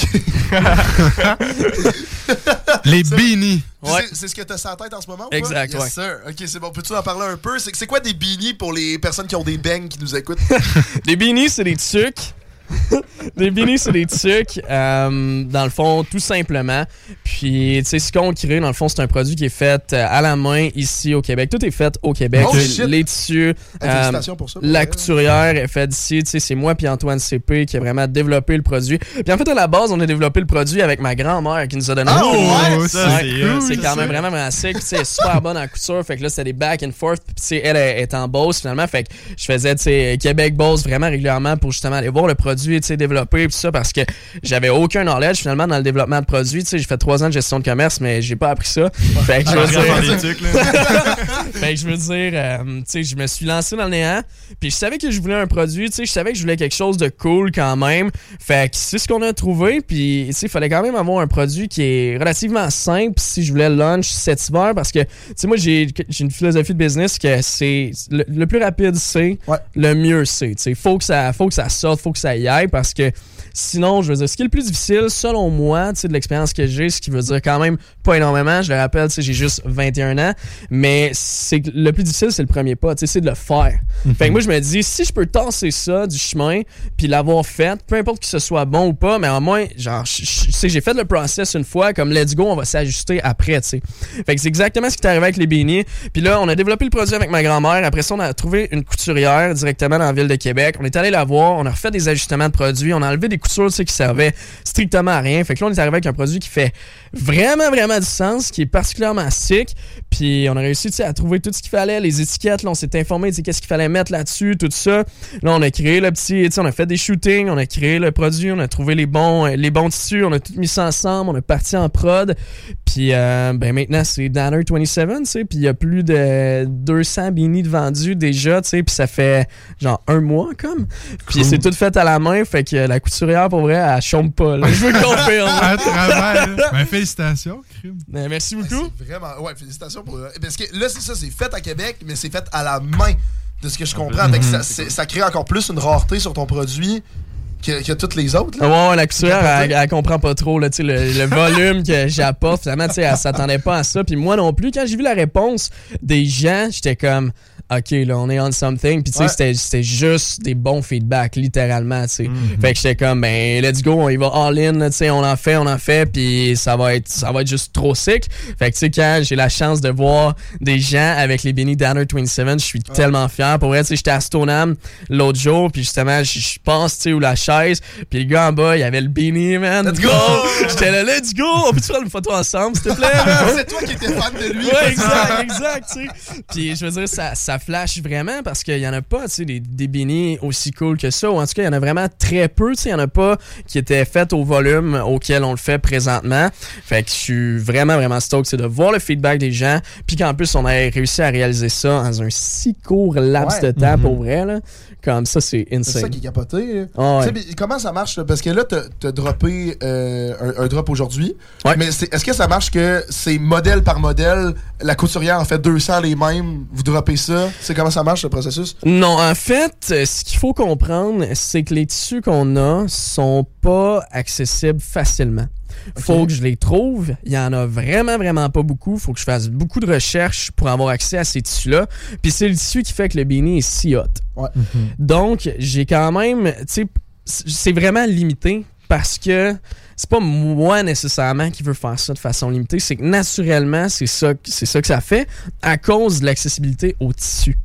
[SPEAKER 7] Les beanies.
[SPEAKER 6] Ouais.
[SPEAKER 3] c'est- C'est ce que t'as sur la tête en ce moment ou pas?
[SPEAKER 6] Exact,
[SPEAKER 3] Yes,
[SPEAKER 6] ouais.
[SPEAKER 3] sir. Ok, c'est bon. Peux-tu en parler un peu? C'est c'est quoi des beanies pour les personnes qui ont des bangs qui nous écoutent?
[SPEAKER 6] Des beanies, c'est des tucs. des beanies, c'est des tucs. euh, dans le fond, tout simplement. Puis, tu sais, ce qu'on crée, dans le fond, c'est un produit qui est fait euh, à la main ici au Québec. Tout est fait au Québec.
[SPEAKER 3] Oh, shit.
[SPEAKER 6] Les tissus. Euh,
[SPEAKER 3] félicitations pour ça. pour
[SPEAKER 6] la
[SPEAKER 3] vrai.
[SPEAKER 6] couturière est faite ici, tu sais, c'est moi puis Antoine CP qui a vraiment développé le produit. Puis en fait, à la base, on a développé le produit avec ma grand-mère qui nous a donné un
[SPEAKER 3] ouais,
[SPEAKER 5] c'est
[SPEAKER 3] ça.
[SPEAKER 6] quand même vraiment, vraiment sick. Tu sais, super bonne en couture. Fait que là, c'était des back and forth. Puis, tu sais, elle est est en Beauce finalement. Fait que je faisais, tu sais, Québec Beauce vraiment régulièrement pour justement aller voir le produit. Produits, tu sais, développés, tout ça, parce que j'avais aucun knowledge finalement dans le développement de produits. Tu sais, j'ai fait trois ans de gestion de commerce, mais j'ai pas appris ça. Fait que je veux dire, fait que je veux dire, euh, tu sais, je me suis lancé dans le néant, puis je savais que je voulais un produit, tu sais, je savais que je voulais quelque chose de cool quand même. Fait que c'est ce qu'on a trouvé, puis tu sais, il fallait quand même avoir un produit qui est relativement simple si je voulais le launch cet hiver, parce que, tu sais, moi, j'ai j'ai une philosophie de business que c'est le, le plus rapide, c'est
[SPEAKER 3] Ouais.
[SPEAKER 6] le mieux, c'est. Tu sais, faut que ça, faut que ça sorte, faut que ça y aille, parce que sinon, je veux dire, ce qui est le plus difficile, selon moi, tu sais, de l'expérience que j'ai, ce qui veut dire quand même pas énormément, je le rappelle, j'ai juste 21 ans, mais c'est le plus difficile, c'est le premier pas, tu sais, c'est de le faire. Fait que moi, je me dis, si je peux tasser ça du chemin, puis l'avoir fait, peu importe que ce soit bon ou pas, mais au moins, genre, j'ai fait le process une fois, comme let's go, on va s'ajuster après, tu sais. Fait que c'est exactement ce qui est arrivé avec les bénis. Puis là, on a développé le produit avec ma grand-mère. Après ça, on a trouvé une couturière directement dans la ville de Québec. On est allé la voir, on a refait des ajustements de produits, on a enlevé des coutures, tu sais, qui servaient strictement à rien. Fait que là, on est arrivé avec un produit qui fait vraiment, vraiment du sens, qui est particulièrement sick. Puis on a réussi, à trouver tout ce qu'il fallait, les étiquettes, là, on s'est informé, sais, qu'est-ce qu'il fallait mettre là-dessus, tout ça. Là, on a créé le petit, on a fait des shootings, on a créé le produit, on a trouvé les bons, euh, les bons tissus, on a tout mis ça ensemble, on est parti en prod. Puis euh, ben maintenant, c'est Danner 27, tu sais, puis il y a plus de 200 beanies de vendus déjà, tu sais, puis ça fait genre un mois comme. Puis c'est tout fait à la main, fait que la couturière, pour vrai, elle chôme pas, là. Je veux confirmer.
[SPEAKER 7] À travers. Ben, félicitations, crime.
[SPEAKER 6] Ben, merci beaucoup.
[SPEAKER 3] C'est vraiment. Ouais, félicitations pour. Parce que là, c'est ça, c'est fait à Québec, mais c'est fait à la main, de ce que je comprends. Ça, crée encore plus une rareté sur ton produit que, que toutes les autres. là.
[SPEAKER 6] Ouais, ouais, la couturière, elle, elle comprend pas trop là, le, le volume que j'apporte. Finalement, tu sais, elle s'attendait pas à ça. Puis moi non plus, quand j'ai vu la réponse des gens, j'étais comme, OK, là, on est on something. Puis tu sais,
[SPEAKER 3] Ouais.
[SPEAKER 6] c'était- juste des bons feedbacks, littéralement, tu sais. Fait que j'étais comme, ben, let's go, on y va all-in, tu sais, on en fait, on en fait, puis ça va être ça va être juste trop sick. Fait que tu sais, quand j'ai la chance de voir des gens avec les Benny Danner 27, je suis tellement fier. Pour vrai, tu sais, j'étais à Stoneham l'autre jour, puis justement, je pense, tu sais, où la chaise, puis le gars en bas, il avait le Benny, man.
[SPEAKER 3] Let's go!
[SPEAKER 6] J'étais là, let's go! On peut-tu prendre une photo ensemble, s'il te plaît,
[SPEAKER 3] c'est toi qui étais fan de lui.
[SPEAKER 6] Ouais, exact, exact, tu sais. Puis je veux dire, ça, ça flash vraiment parce qu'il y en a pas, tu sais, des, des beanies aussi cool que ça. Ou en tout cas, il y en a vraiment très peu, tu sais. Il y en a pas qui étaient faites au volume auquel on le fait présentement. Fait que je suis vraiment, vraiment stoked, c'est de voir le feedback des gens. Puis qu'en plus, on ait réussi à réaliser ça dans un si court laps
[SPEAKER 3] Ouais.
[SPEAKER 6] de temps pour vrai, là. Comme ça, c'est
[SPEAKER 3] C'est ça
[SPEAKER 6] insane.
[SPEAKER 3] qui est capoté.
[SPEAKER 6] Ah ouais.
[SPEAKER 3] Comment ça marche? là? Parce que là, t'as t'as droppé euh, un, un drop aujourd'hui.
[SPEAKER 6] Ouais.
[SPEAKER 3] Mais est-ce que ça marche que c'est modèle par modèle, la couturière en fait 200 les mêmes, vous droppez ça? C'est comment ça marche le processus?
[SPEAKER 6] Non, en fait, euh, ce qu'il faut comprendre, c'est que les tissus qu'on a sont pas accessibles facilement. Faut que je les trouve. Il y en a vraiment, vraiment pas beaucoup. Faut que je fasse beaucoup de recherches pour avoir accès à ces tissus-là. Puis c'est le tissu qui fait que le beanie est si hot.
[SPEAKER 3] Ouais.
[SPEAKER 6] Donc, j'ai quand même, tu sais, c'est vraiment limité parce que c'est pas moi nécessairement qui veux faire ça de façon limitée, c'est que naturellement, c'est ça, c'est ça que ça fait à cause de l'accessibilité au tissu.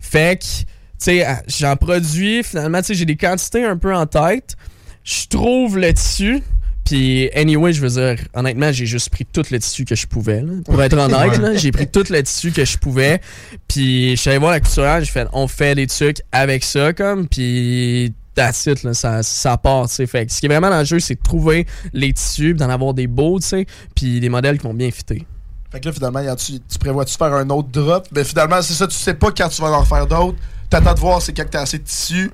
[SPEAKER 6] Fait que, tu sais, j'en produis, finalement, tu sais, j'ai des quantités un peu en tête. Je trouve le tissu. Puis, anyway, je veux dire, honnêtement, j'ai juste pris tout le tissu que je pouvais. là. Pour être honnête, j'ai pris tout le tissu que je pouvais. Puis, je suis allé voir la couturière, j'ai fait, on fait des trucs avec ça, comme. Puis, that's it, là, ça, ça part, tu sais. Fait que ce qui est vraiment dans le jeu, c'est de trouver les tissus, d'en avoir des beaux, tu sais, puis des modèles qui vont bien fitter.
[SPEAKER 3] Fait que là, finalement, y a- tu, tu prévois-tu faire un autre drop? Mais finalement, c'est ça, tu sais pas quand tu vas en faire d'autres. T'attends de voir c'est quand t'as assez de tissu.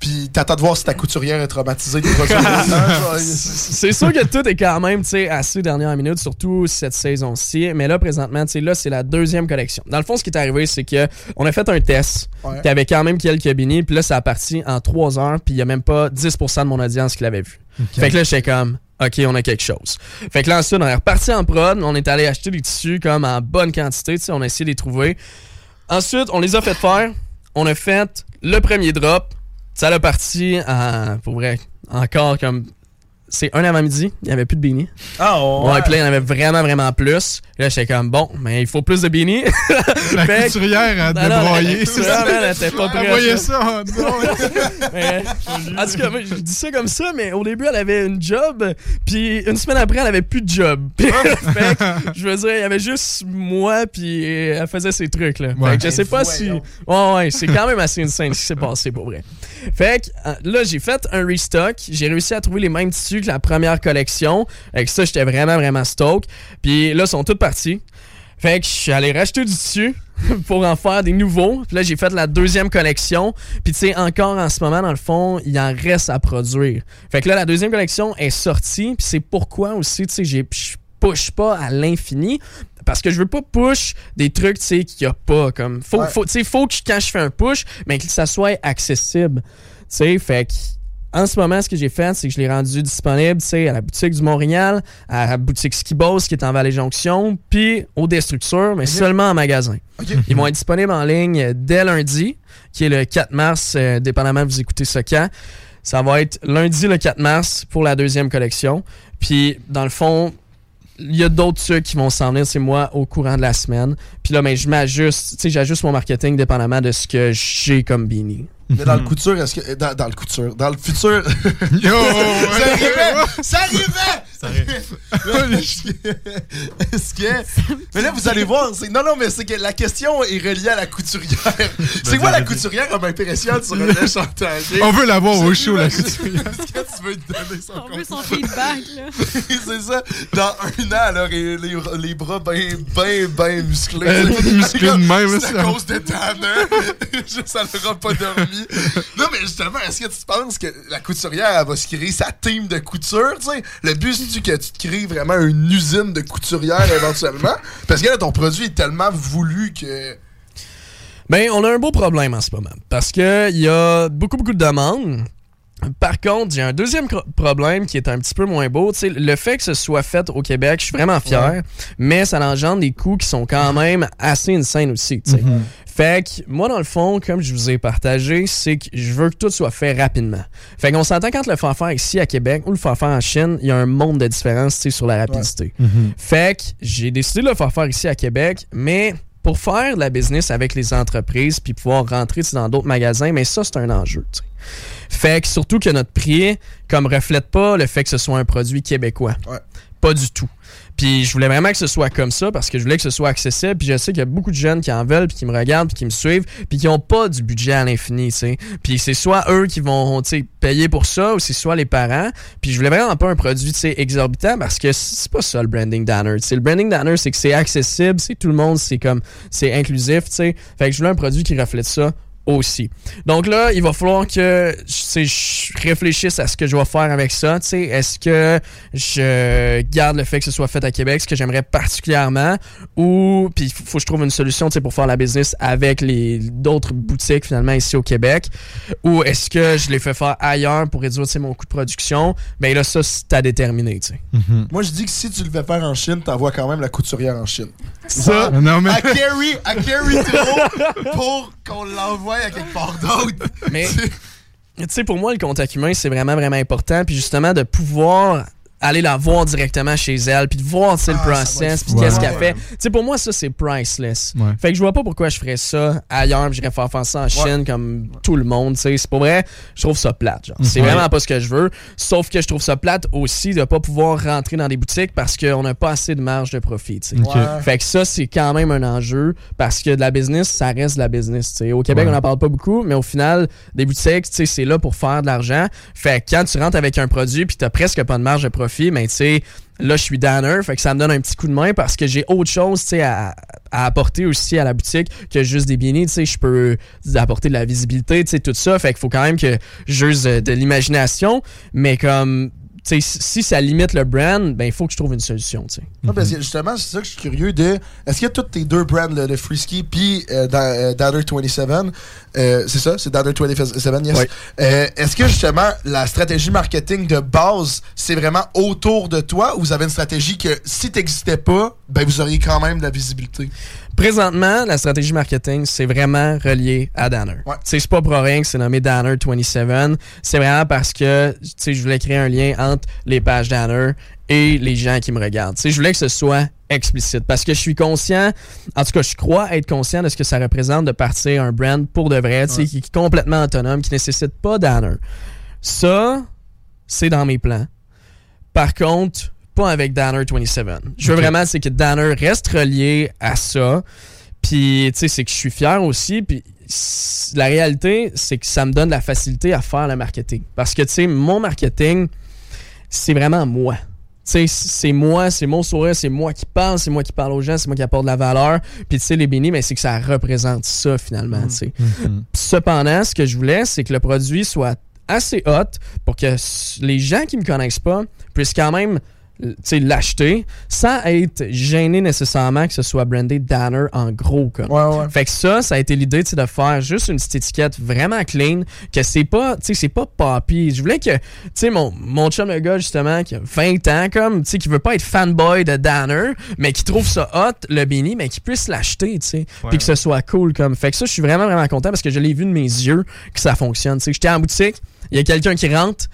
[SPEAKER 3] Puis t'attends de voir si ta couturière est traumatisée des produits. Ouais,
[SPEAKER 6] C'est sûr que tout est quand même, tu sais, assez dernière minute, surtout cette saison-ci. Mais là, présentement, tu sais, là, c'est la deuxième collection. Dans le fond, ce qui est arrivé, c'est que on a fait un test.
[SPEAKER 3] Ouais.
[SPEAKER 6] T'avais quand même quelques bénis, puis là, ça a parti en trois heures, puis il y a même pas 10% de mon audience qui l'avait vu. Fait que là, j'étais comme, OK, on a quelque chose. Fait que là, ensuite, on est reparti en prod, on est allé acheter des tissus comme en bonne quantité, tu sais, on a essayé de les trouver. Ensuite, on les a fait faire. On a fait le premier drop. Ça a parti en, pour vrai, encore comme c'est un avant-midi, il n'y avait plus de beanie.
[SPEAKER 3] Ah,
[SPEAKER 6] Ouais, puis là, il y en avait vraiment, vraiment plus. Là, j'étais comme, bon, mais il faut plus de beanie.
[SPEAKER 7] La
[SPEAKER 6] Fait
[SPEAKER 7] couturière a
[SPEAKER 6] la couturière, man, elle était pas prête.
[SPEAKER 7] Voyez ça. oh non.
[SPEAKER 6] Mais, en tout cas, moi, je dis ça comme ça, mais au début, elle avait une job, puis une semaine après, elle avait plus de job. fait que, je veux dire, il y avait juste moi, puis elle faisait ses trucs, là.
[SPEAKER 7] Ouais.
[SPEAKER 6] Fait que je sais pas si... Ouais, ouais, c'est quand même assez insane ce qui s'est passé, pour vrai. Fait que, euh, là, j'ai fait un restock, j'ai réussi à trouver les mêmes tissus que la première collection. Avec ça, j'étais vraiment, vraiment stoked. Puis là, ils sont tous partis. Fait que je suis allé racheter du tissu pour en faire des nouveaux. Puis là, j'ai fait la deuxième collection. Puis tu sais, encore en ce moment, dans le fond, il en reste à produire. Fait que là, la deuxième collection est sortie. Puis c'est pourquoi aussi, tu sais, j'ai- je push pas à l'infini. Parce que je veux pas push des trucs, tu sais, qu'il y a pas. Comme, faut,
[SPEAKER 3] Ouais.
[SPEAKER 6] faut, tu sais, faut que quand je fais un push, mais que ça soit accessible. Tu sais, fait que en ce moment, ce que j'ai fait, c'est que je l'ai rendu disponible, à la boutique du Montréal, à la boutique Skibos qui est en Vallée Jonction, puis au Destructure, mais seulement en magasin. Ils vont être disponibles en ligne dès lundi, qui est le 4 mars, euh, dépendamment de vous écoutez ce quand. Ça va être lundi le 4 mars pour la deuxième collection. Puis, dans le fond, il y a d'autres trucs qui vont s'en venir, c'est moi, au courant de la semaine. Puis là, mais je m'ajuste, tu sais, j'ajuste mon marketing dépendamment de ce que j'ai comme beanie.
[SPEAKER 3] Mais dans le couture, est-ce que. Dans, dans le couture. Dans le futur.
[SPEAKER 7] Yo,
[SPEAKER 3] ça arrivait! Ça arrivait! Est-ce que. Mais là, vous allez voir. c'est- Non, non, mais c'est que la question est reliée à la couturière. c'est quoi la couturière comme m'impressionne sur un échantillage?
[SPEAKER 7] On veut l'avoir au show, la couturière.
[SPEAKER 3] Est-ce que tu veux te donner son
[SPEAKER 4] On veut son feedback, là.
[SPEAKER 3] c'est ça. Dans un an, là, les, les, les bras bien, bien, bien musclés.
[SPEAKER 7] Musclés de même,
[SPEAKER 3] C'est
[SPEAKER 7] ça.
[SPEAKER 3] à cause de Tanner. Ça n'aura pas dormi. Non, mais justement, est-ce que tu penses que la couturière, elle va se créer sa team de couture, tu sais? Le but, c'est que tu te crées vraiment une usine de couturière éventuellement? Parce que là, ton produit est tellement voulu que...
[SPEAKER 6] Ben, on a un beau problème en ce moment. Parce que il y a beaucoup, beaucoup de demandes. Par contre, j'ai un deuxième problème qui est un petit peu moins beau. Le fait que ce soit fait au Québec, je suis vraiment fier, mais ça engendre des coûts qui sont quand même assez insane aussi. sais. Fait que moi, dans le fond, comme je vous ai partagé, c'est que je veux que tout soit fait rapidement. Fait qu'on s'entend quand le faire faire ici à Québec ou le faire faire en Chine, il y a un monde de différence sur la rapidité. Fait que j'ai décidé de le faire faire ici à Québec, mais pour faire de la business avec les entreprises puis pouvoir rentrer dans d'autres magasins, mais ça, c'est un enjeu. Fait que surtout que notre prix, comme reflète pas le fait que ce soit un produit québécois.
[SPEAKER 3] Ouais.
[SPEAKER 6] Pas du tout. Puis je voulais vraiment que ce soit comme ça parce que je voulais que ce soit accessible. Puis je sais qu'il y a beaucoup de jeunes qui en veulent, puis qui me regardent, puis qui me suivent, puis qui n'ont pas du budget à l'infini, tu sais. Puis c'est soit eux qui vont, tu sais, payer pour ça, ou c'est soit les parents. Puis je voulais vraiment pas un produit, tu sais, exorbitant parce que c'est pas ça le branding Danner. Tu sais, le branding Danner, c'est que c'est accessible, c'est tout le monde, c'est comme, c'est inclusif, tu sais. Fait que je voulais un produit qui reflète ça aussi. Donc là, il va falloir que tu sais, je réfléchisse à ce que je vais faire avec ça. tu sais. Est-ce que je garde le fait que ce soit fait à Québec, ce que j'aimerais particulièrement, ou puis il faut que je trouve une solution tu sais, pour faire la business avec les d'autres boutiques finalement ici au Québec, ou est-ce que je les fais faire ailleurs pour réduire tu sais, mon coût de production? Ben là, ça, c'est à déterminer. tu sais.
[SPEAKER 3] Moi, je dis que si tu le fais faire en Chine, t'envoies quand même la couturière en Chine.
[SPEAKER 6] Ça,
[SPEAKER 7] Non, mais.
[SPEAKER 3] À carry, à trop pour qu'on l'envoie à quelque part d'autre.
[SPEAKER 6] Mais, tu sais, pour moi, le contact humain, c'est vraiment, vraiment important. Puis justement, de pouvoir aller la voir directement chez elle, puis de voir, tu sais, le
[SPEAKER 3] Ah, va
[SPEAKER 6] process, puis qu'est-ce qu'elle fait. Tu sais, pour moi, ça, c'est priceless.
[SPEAKER 7] Ouais.
[SPEAKER 6] Fait que je vois pas pourquoi je ferais ça ailleurs, puis j'irais faire faire ça en Chine comme tout le monde, tu sais. C'est pas vrai, je trouve ça plate, genre. C'est
[SPEAKER 7] Ouais.
[SPEAKER 6] vraiment pas ce que je veux. Sauf que je trouve ça plate aussi de pas pouvoir rentrer dans des boutiques parce qu'on n'a pas assez de marge de profit, tu sais.
[SPEAKER 7] Ok.
[SPEAKER 3] Ouais.
[SPEAKER 6] Fait que ça, c'est quand même un enjeu parce que de la business, ça reste de la business. tu sais. Au Québec,
[SPEAKER 7] Ouais.
[SPEAKER 6] on n'en parle pas beaucoup, mais au final, des boutiques, tu sais, c'est là pour faire de l'argent. Fait que quand tu rentres avec un produit puis tu presque pas de marge de profit, mais tu sais, là, je suis danner. Fait que ça me donne un petit coup de main parce que j'ai autre chose tu sais, à, apporter aussi à la boutique que juste des bienes. Tu sais, je peux apporter de la visibilité, tu sais, tout ça. Fait qu'il faut quand même que j'use de, de l'imagination, mais comme. Si ça limite le brand, ben il faut que je trouve une solution.
[SPEAKER 3] Non, parce que justement, c'est ça que je suis curieux de. Est-ce que tous tes deux brands, le, le Frisky puis euh, euh, Downer 27, euh, c'est ça? C'est Downer 27, yes.
[SPEAKER 6] Ouais.
[SPEAKER 3] Euh, Est-ce que justement, la stratégie marketing de base, c'est vraiment autour de toi ou vous avez une stratégie que si t'existais pas, ben vous auriez quand même de la visibilité?
[SPEAKER 6] Présentement, la stratégie marketing, c'est vraiment relié à Danner.
[SPEAKER 3] Ouais.
[SPEAKER 6] C'est pas pour rien que c'est nommé Danner 27. C'est vraiment parce que je voulais créer un lien entre les pages Danner et les gens qui me regardent. Je voulais que ce soit explicite parce que je suis conscient, en tout cas, je crois être conscient de ce que ça représente de partir un brand pour de vrai, qui, est complètement autonome, qui nécessite pas Danner. Ça, c'est dans mes plans. Par contre, pas avec Danner 27. Je veux vraiment c'est que Danner reste relié à ça. Puis, tu sais, c'est que je suis fier aussi. Puis, la réalité, c'est que ça me donne la facilité à faire le marketing. Parce que, tu sais, mon marketing, c'est vraiment moi. Tu sais, c'est moi, c'est mon sourire, c'est moi qui parle, c'est moi qui parle aux gens, c'est moi qui apporte de la valeur. Puis, tu sais, les bénis, mais c'est que ça représente ça, finalement, tu sais. Cependant, ce que je voulais, c'est que le produit soit assez hot pour que les gens qui me connaissent pas puissent quand même l'acheter sans être gêné nécessairement que ce soit brandé Danner en gros. Comme.
[SPEAKER 3] Ouais, ouais.
[SPEAKER 6] Fait que ça, ça a été l'idée tu sais, de faire juste une petite étiquette vraiment clean, que c'est pas, tu sais, c'est pas poppy. Je voulais que, tu sais, mon, mon chum le gars, justement, qui a 20 ans, comme, tu sais, qui veut pas être fanboy de Danner, mais qui trouve ça hot, le Beanie, mais qui puisse l'acheter, tu sais, puis que ce soit cool, comme. Fait que ça, je suis vraiment, vraiment content parce que je l'ai vu de mes yeux que ça fonctionne. Tu sais, j'étais en boutique, il y a quelqu'un qui rentre,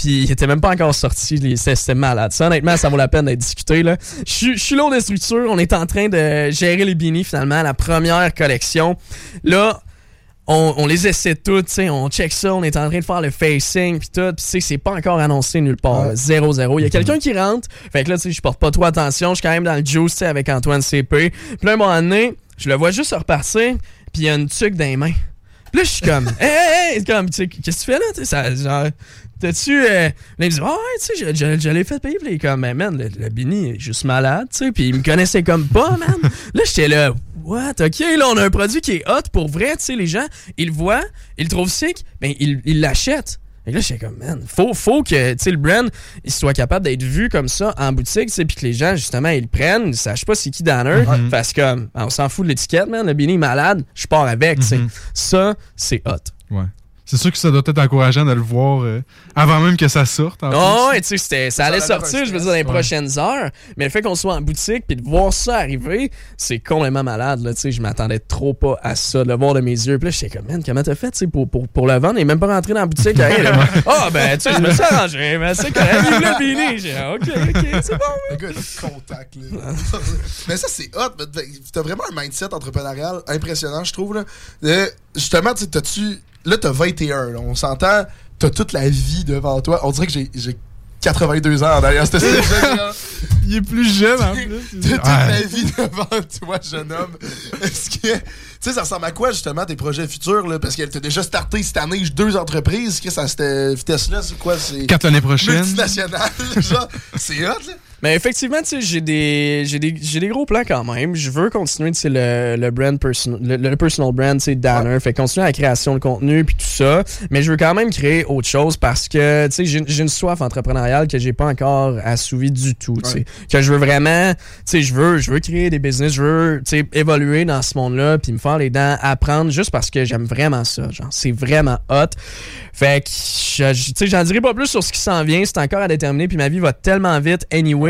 [SPEAKER 6] puis il était même pas encore sorti. C'était malade. Ça, honnêtement, ça vaut la peine d'être discuté. là. Je suis- lourd de structure. On est en train de gérer les beanies, finalement, la première collection. Là, on, on les essaie toutes, tu sais, on check ça, on est en train de faire le facing puis tout, puis tu sais, c'est pas encore annoncé nulle part, là, zéro zéro. Il y a quelqu'un qui rentre, fait que là, tu sais, je porte pas trop attention, je suis quand même dans le juice, avec Antoine CP. Puis là, un moment donné, je le vois juste repartir, puis il y a une tuque dans les mains. Là, je suis comme, hey, hey, hey, comme, tu sais, qu'est-ce que tu fais là, tu sais, ça, genre, t'as-tu, euh... là, il me dit, oh, ouais, tu sais, je, je- je l'ai fait payer, il comme, mais man, le, le Bini est juste malade, tu sais, puis il me connaissait comme pas, man. là, j'étais là, what, ok, là, on a un produit qui est hot pour vrai, tu sais, les gens, ils le voient, ils le trouvent sick, ben, ils l'achètent. Et là, j'étais comme, man, faut, faut que, le brand, il soit capable d'être vu comme ça en boutique, puis que les gens, justement, ils le prennent, ils sachent pas c'est qui Danner, parce que, comme, on s'en fout de l'étiquette, man, le Bini est malade, je pars avec, sais. Ça, c'est hot.
[SPEAKER 7] Ouais. C'est sûr que ça doit être encourageant de le voir euh, avant même que ça sorte. en
[SPEAKER 6] Oh,
[SPEAKER 7] plus.
[SPEAKER 6] ouais, tu sais, ça allait sortir, je veux dire, dans les
[SPEAKER 7] ouais.
[SPEAKER 6] prochaines heures. Mais le fait qu'on soit en boutique puis de voir ça arriver, c'est complètement malade, là, tu sais. Je m'attendais trop pas à ça, de le voir de mes yeux. Puis là, j'étais comme, man, comment t'as fait, tu sais, pour, pour, pour le vendre? Il est même pas rentré dans la boutique. rien, là. Ah, ben, tu sais, je me suis arrangé, mais c'est correct, vive le Beanie. J'ai dit, ok, ok, c'est bon.
[SPEAKER 3] Le gars, il est contact, là. mais ça, c'est hot. mais T'as vraiment un mindset entrepreneurial impressionnant, je trouve. Là. Euh, justement, tu sais, t'as-tu. Là, t'as 21. là. On s'entend, t'as toute la vie devant toi. On dirait que j'ai- j'ai 82 ans derrière cette.
[SPEAKER 7] Il est plus jeune en plus.
[SPEAKER 3] T'as toute la vie devant toi, jeune homme. Est-ce que. Tu sais, ça ressemble à quoi, justement, tes projets futurs, là? Parce que t'as déjà starté cette année deux entreprises. Qu'est-ce que ça, cette vitesse-là, c'est quoi? C'est.
[SPEAKER 7] Quatre l'année prochaine.
[SPEAKER 3] Multinational, genre. C'est hot, là.
[SPEAKER 6] Mais effectivement, tu sais, j'ai des, j'ai des, j'ai des gros plans quand même. Je veux continuer, tu sais, le, le brand personal, le, le personal brand, tu sais, Danner. Fait continuer la création de contenu puis tout ça. Mais je veux quand même créer autre chose parce que, tu sais, j'ai, j'ai une soif entrepreneuriale que j'ai pas encore assouvie du tout, tu sais. Que je veux vraiment, tu sais, je veux, je veux créer des business, je veux, tu sais, évoluer dans ce monde-là puis me faire les dents, apprendre juste parce que j'aime vraiment ça. Genre, c'est vraiment hot. Fait que, tu sais, j'en dirai pas plus sur ce qui s'en vient. C'est encore à déterminer. Puis ma vie va tellement vite, anyway,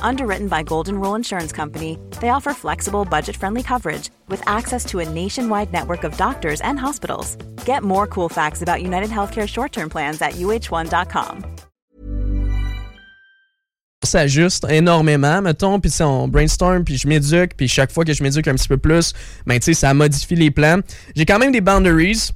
[SPEAKER 8] Underwritten by Golden Rule Insurance Company, they offer flexible, budget friendly coverage with access to a nationwide network of doctors and hospitals. Get more cool facts about United Healthcare short term plans at uh1.com.
[SPEAKER 6] s'ajuste énormément, mettons, puis on brainstorm, puis je m'éduque, puis chaque fois que je m'éduque un petit peu plus, ben, tu sais, ça modifie les plans. J'ai quand même des boundaries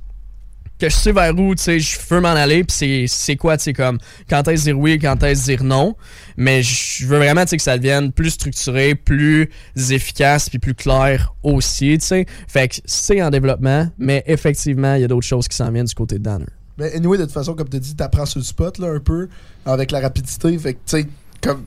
[SPEAKER 6] que je sais vers où, tu sais, je veux m'en aller, puis c'est- quoi, tu sais, comme, quand est-ce dire oui, quand est-ce dire non, mais je veux vraiment, tu sais, que ça devienne plus structuré, plus efficace, puis plus clair aussi, tu sais. Fait que c'est en développement, mais effectivement, il y a d'autres choses qui s'en viennent du côté de Danner.
[SPEAKER 3] Mais anyway, de toute façon, comme tu dit, t'apprends sur le spot là, un peu avec la rapidité. Fait que, tu sais, comme.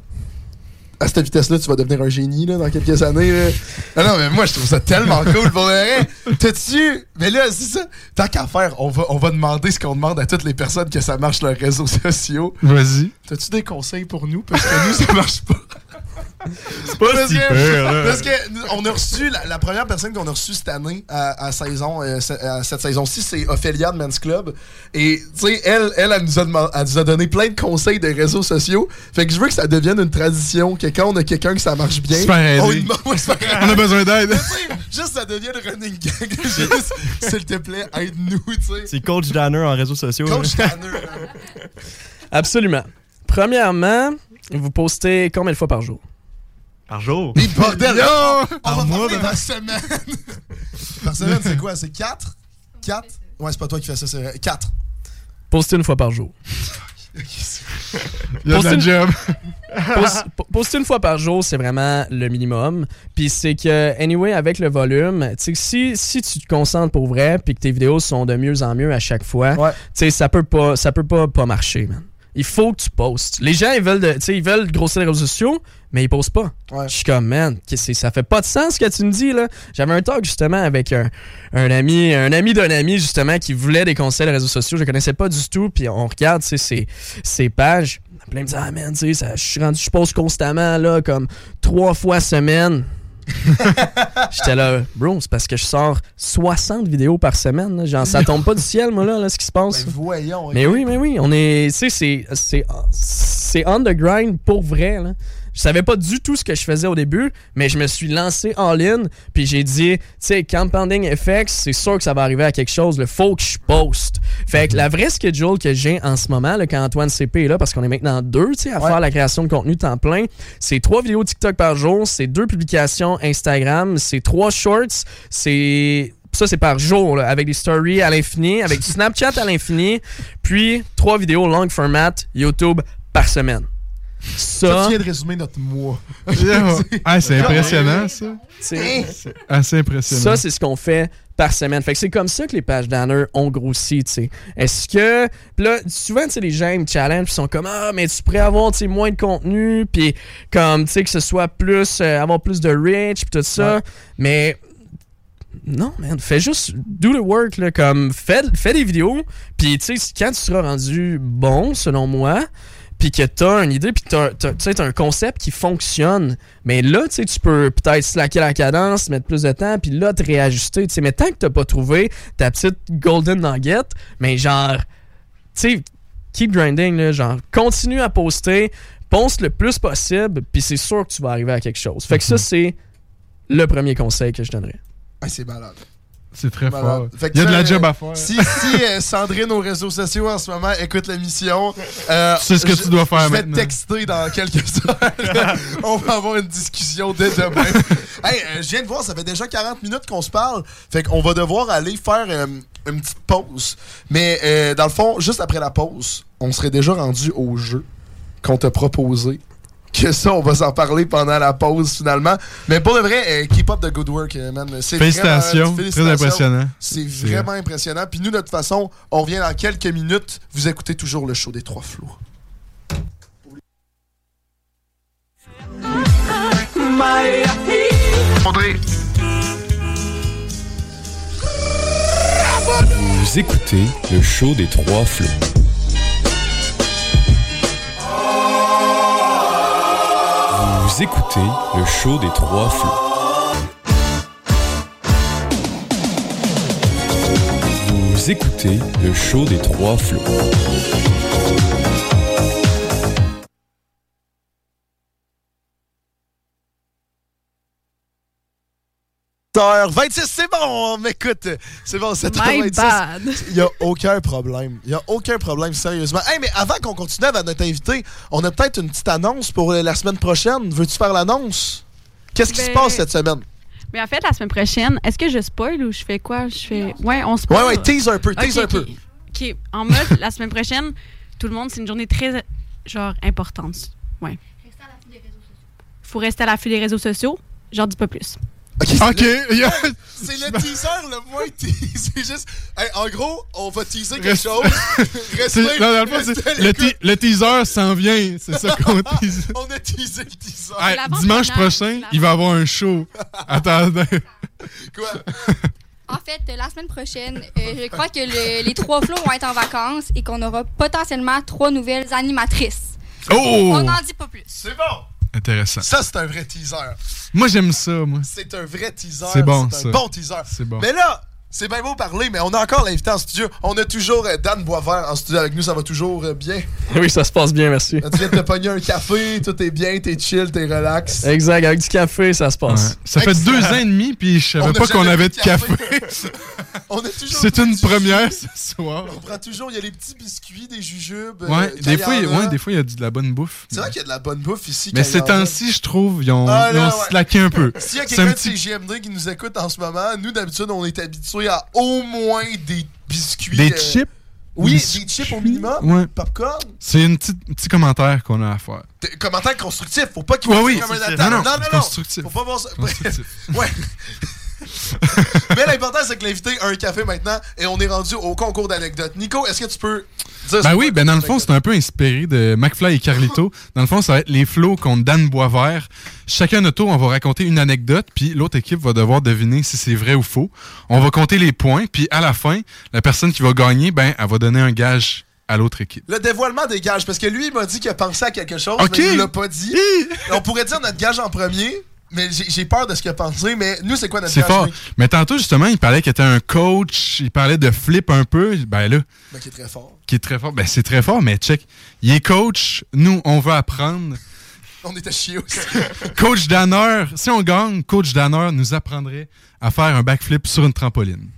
[SPEAKER 3] À cette vitesse-là, tu vas devenir un génie là, dans quelques années. là. Ah non, mais moi, je trouve ça tellement cool pour le. T'as-tu. Mais là, c'est ça. Tant qu'à faire, on va, on va demander ce qu'on demande à toutes les personnes que ça marche leurs réseaux sociaux.
[SPEAKER 7] Vas-y.
[SPEAKER 3] T'as-tu des conseils pour nous? Parce que nous, ça marche pas.
[SPEAKER 5] C'est pas
[SPEAKER 3] Parce
[SPEAKER 5] si
[SPEAKER 3] que-
[SPEAKER 5] pire, là.
[SPEAKER 3] Parce que nous, on a reçu, la, la première personne qu'on a reçue cette année à, à saison, euh, à cette saison-ci, c'est Ophélia de Men's Club. Et, tu sais, elle, elle, elle nous, a elle nous a donné plein de conseils de réseaux sociaux. Fait que je veux que ça devienne une tradition, que quand on a quelqu'un que ça marche bien, on
[SPEAKER 7] aider.
[SPEAKER 3] lui demande- ouais, se faire
[SPEAKER 7] On a besoin d'aide.
[SPEAKER 3] Juste, ça devient le running gag. Juste, s'il te plaît, aide-nous, tu sais.
[SPEAKER 5] C'est Coach Danner en réseaux sociaux.
[SPEAKER 3] Coach
[SPEAKER 5] là.
[SPEAKER 3] Tanner, hein.
[SPEAKER 6] Absolument. Premièrement, vous postez combien de fois par jour?
[SPEAKER 5] Par jour.
[SPEAKER 3] Mais bordel,
[SPEAKER 7] Yo!
[SPEAKER 3] on va parler par semaine. par semaine, c'est quoi? C'est 4? 4? Ouais, c'est pas toi qui fais ça, c'est 4.
[SPEAKER 6] Postez une fois par jour.
[SPEAKER 7] Il y a de la
[SPEAKER 6] Postez-
[SPEAKER 7] job.
[SPEAKER 6] Poster une fois par jour, c'est vraiment le minimum. Puis c'est que, anyway, avec le volume, si, si tu te concentres pour vrai, puis que tes vidéos sont de mieux en mieux à chaque fois,
[SPEAKER 3] Ouais.
[SPEAKER 6] tu sais, ça peut pas, ça peut pas, pas marcher, man. Il faut que tu postes. Les gens, ils veulent, de- ils veulent grossir les réseaux sociaux, mais ils postent pas.
[SPEAKER 3] Ouais.
[SPEAKER 6] Je suis comme, man, ça fait pas de sens ce que tu me dis, là. J'avais un talk, justement, avec un, un ami, un ami d'un ami, justement, qui voulait des conseils de réseaux sociaux. Je connaissais pas du tout, puis on regarde, tu sais, ses, ses pages. Plein me dit, ah, man, tu sais, je suis rendu, je poste constamment, là, comme trois fois semaine. J'étais là, bro, c'est parce que je sors 60 vidéos par semaine. là. Genre, ça tombe pas du ciel, moi, là, là, ce qui se passe.
[SPEAKER 3] Ben voyons.
[SPEAKER 6] Mais oui, mais oui, on est. Tu sais, c'est- c'est. C'est on the grind pour vrai, là. Je savais pas du tout ce que je faisais au début, mais je me suis lancé en ligne, puis j'ai dit, tu sais, Compounding FX, c'est sûr que ça va arriver à quelque chose, il faut que je poste. Fait que la vraie schedule que j'ai en ce moment, là, quand Antoine CP est là, parce qu'on est maintenant deux, tu sais, à
[SPEAKER 3] Ouais.
[SPEAKER 6] faire la création de contenu temps plein, c'est trois vidéos TikTok par jour, c'est deux publications Instagram, c'est trois shorts, c'est ça, c'est par jour, là, avec des stories à l'infini, avec du Snapchat à l'infini, puis trois vidéos long format YouTube par semaine.
[SPEAKER 3] Ça,
[SPEAKER 6] Ça,
[SPEAKER 3] tu viens de résumer notre mois.
[SPEAKER 7] Ah, c'est impressionnant, ça.
[SPEAKER 6] c'est
[SPEAKER 7] assez impressionnant.
[SPEAKER 6] ça, c'est ce qu'on fait par semaine. Fait que c'est comme ça que les pages d'Anner ont grossi, tu sais. Est-ce que... Là, souvent, tu sais, les gens ils me challenge, ils sont comme « Ah, mais tu pourrais avoir, tu sais, moins de contenu, puis comme, tu sais, que ce soit plus... euh, avoir plus de reach, puis tout ça.
[SPEAKER 3] Ouais.
[SPEAKER 6] Mais... Non, man, fais juste do the work, là, comme, fais, fais des vidéos, puis tu sais, quand tu seras rendu bon, selon moi, puis que t'as une idée, puis t'as, t'as- t'as un concept qui fonctionne, mais là, tu peux peut-être slacker la cadence, mettre plus de temps, puis là, te réajuster, mais tant que t'as pas trouvé ta petite golden nugget, mais genre, tu sais, keep grinding, là, genre, continue à poster, poste le plus possible, puis c'est sûr que tu vas arriver à quelque chose. Fait que ça, c'est le premier conseil que je donnerais.
[SPEAKER 3] Ah, c'est malade.
[SPEAKER 7] C'est très
[SPEAKER 3] Malade.
[SPEAKER 7] fort. Il y a de la job
[SPEAKER 3] euh,
[SPEAKER 7] à faire.
[SPEAKER 3] Si, si euh, Sandrine aux réseaux sociaux en ce moment écoute l'émission, euh,
[SPEAKER 7] Tu sais ce que
[SPEAKER 3] je-
[SPEAKER 7] tu dois faire
[SPEAKER 3] je vais te texter dans quelques heures. On va avoir une discussion dès demain. hey, euh, je viens de voir, ça fait déjà 40 minutes qu'on se parle. Fait qu'on va devoir aller faire euh, une petite pause. Mais euh, dans le fond, juste après la pause, on serait déjà rendu au jeu qu'on t'a proposé. Que ça, on va s'en parler pendant la pause finalement. Mais pour le vrai, euh, keep up the good work, euh, man. C'est
[SPEAKER 7] Félicitations.
[SPEAKER 3] vraiment-
[SPEAKER 7] Très impressionnant.
[SPEAKER 3] C'est vraiment impressionnant. Puis nous, de toute façon, on revient dans quelques minutes. Vous écoutez toujours le show des trois flots. André.
[SPEAKER 9] Vous écoutez le show des trois flots. Vous écoutez le show des trois flots. Vous écoutez le show des trois flots.
[SPEAKER 3] 26 c'est bon, on m'écoute. C'est bon, 7h26.
[SPEAKER 4] My bad.
[SPEAKER 3] Il n'y a aucun problème. Il n'y a aucun problème, sérieusement. Hey, mais avant qu'on continue avec notre invité, on a peut-être une petite annonce pour la semaine prochaine. Veux-tu faire l'annonce? Qu'est-ce qui se
[SPEAKER 4] Ben,
[SPEAKER 3] passe cette semaine?
[SPEAKER 4] Mais en fait, la semaine prochaine, est-ce que je spoil ou je fais quoi? Je fais. Ouais, on spoil.
[SPEAKER 3] Ouais, ouais, tease un peu, tease un peu.
[SPEAKER 4] ok. OK. En mode, la semaine prochaine, tout le monde, c'est une journée très, genre, importante. Ouais. Faut rester à l'affût des réseaux sociaux. J'en dis pas plus.
[SPEAKER 7] Ok.
[SPEAKER 3] C'est le teaser le moins teasé. C'est juste. Hey, en gros, on va teaser quelque
[SPEAKER 7] Reste-
[SPEAKER 3] chose. Restez-
[SPEAKER 7] non, dans le fond,
[SPEAKER 3] restez
[SPEAKER 7] c'est-
[SPEAKER 3] à
[SPEAKER 7] le,
[SPEAKER 3] l'écoute.
[SPEAKER 7] te- le teaser s'en vient. C'est ça qu'on tease.
[SPEAKER 3] On a teasé le teaser.
[SPEAKER 7] Hey, dimanche prochain, il va y avoir un show. Attendez.
[SPEAKER 3] Quoi?
[SPEAKER 10] En fait, la semaine prochaine, euh, je crois que le- les trois flots vont être en vacances et qu'on aura potentiellement trois nouvelles animatrices.
[SPEAKER 7] Oh!
[SPEAKER 10] On n'en dit pas plus.
[SPEAKER 3] C'est bon!
[SPEAKER 7] Intéressant.
[SPEAKER 3] Ça, c'est un vrai teaser.
[SPEAKER 7] Moi, j'aime ça, moi.
[SPEAKER 3] C'est un vrai teaser.
[SPEAKER 7] C'est bon,
[SPEAKER 3] C'est
[SPEAKER 7] ça.
[SPEAKER 3] un bon teaser.
[SPEAKER 7] C'est bon.
[SPEAKER 3] Mais là, c'est bien beau parler, mais on a encore l'invité en studio. On a toujours euh, Dan Boisvert en studio avec nous. Ça va toujours euh, bien.
[SPEAKER 6] Oui, ça se passe bien, merci.
[SPEAKER 3] Tu viens de te pogner un café, tout est bien, t'es chill, t'es relax.
[SPEAKER 6] Exact, avec du café, ça se passe.
[SPEAKER 7] Ouais. Ça fait deux ans et demi, puis je
[SPEAKER 3] On
[SPEAKER 7] savais
[SPEAKER 3] a
[SPEAKER 7] pas qu'on avait de
[SPEAKER 3] café.
[SPEAKER 7] café.
[SPEAKER 3] On a toujours
[SPEAKER 7] C'est une première ce soir.
[SPEAKER 3] On prend toujours, il y a les petits biscuits, des jujubes. euh,
[SPEAKER 7] Ouais,
[SPEAKER 3] quand
[SPEAKER 7] des fois, ouais, des fois, il y a de la bonne bouffe.
[SPEAKER 3] C'est vrai qu'il y a de la bonne bouffe ici.
[SPEAKER 7] Mais ces temps-ci, je trouve, ils ont,
[SPEAKER 3] Ah,
[SPEAKER 7] ils ont
[SPEAKER 3] ouais.
[SPEAKER 7] slacké un peu.
[SPEAKER 3] S'il y a
[SPEAKER 7] C'est
[SPEAKER 3] quelqu'un
[SPEAKER 7] un
[SPEAKER 3] de
[SPEAKER 7] petit-
[SPEAKER 3] CGMD qui nous écoute en ce moment, nous d'habitude on est habitués à au moins des biscuits.
[SPEAKER 7] Des
[SPEAKER 3] euh,
[SPEAKER 7] chips?
[SPEAKER 3] Oui, des chips au minimum.
[SPEAKER 7] Ouais.
[SPEAKER 3] Popcorn.
[SPEAKER 7] C'est un petit, petit commentaire qu'on a à faire.
[SPEAKER 3] Des commentaires constructifs, faut pas qu'il
[SPEAKER 7] Ouais, oui.
[SPEAKER 3] comme un attaque.
[SPEAKER 7] non,
[SPEAKER 3] non, non,
[SPEAKER 7] constructif.
[SPEAKER 3] Faut pas voir ça.
[SPEAKER 7] Constructif.
[SPEAKER 3] ouais. Mais l'important, c'est que l'invité a un café maintenant et on est rendu au concours d'anecdotes. Nico, est-ce que tu peux dire
[SPEAKER 7] Ben oui, ben dans le fond, c'est un peu inspiré de McFly et Carlito. Dans le fond, ça va être les flots contre Dan Boisvert. Chacun notre tour, on va raconter une anecdote, puis l'autre équipe va devoir deviner si c'est vrai ou faux. On va compter les points, puis à la fin, la personne qui va gagner, ben, elle va donner un gage à l'autre équipe.
[SPEAKER 3] Le dévoilement des gages, parce que lui, il m'a dit qu'il a pensé à quelque chose, mais il l'a pas dit. On pourrait dire notre gage en premier, mais j'ai j'ai peur de ce qu'il a pensé. Mais nous, c'est quoi notre
[SPEAKER 7] C'est fort. Mais tantôt, justement, il parlait qu'il était un coach, il parlait de flip un peu. Ben là,
[SPEAKER 3] Ben, qui est très fort.
[SPEAKER 7] qui est très fort. Ben c'est très fort, mais check. Il est coach, nous, on veut apprendre.
[SPEAKER 3] On était chiés aussi.
[SPEAKER 7] Coach Danner, si on gagne, Coach Danner nous apprendrait à faire un backflip sur une trampoline.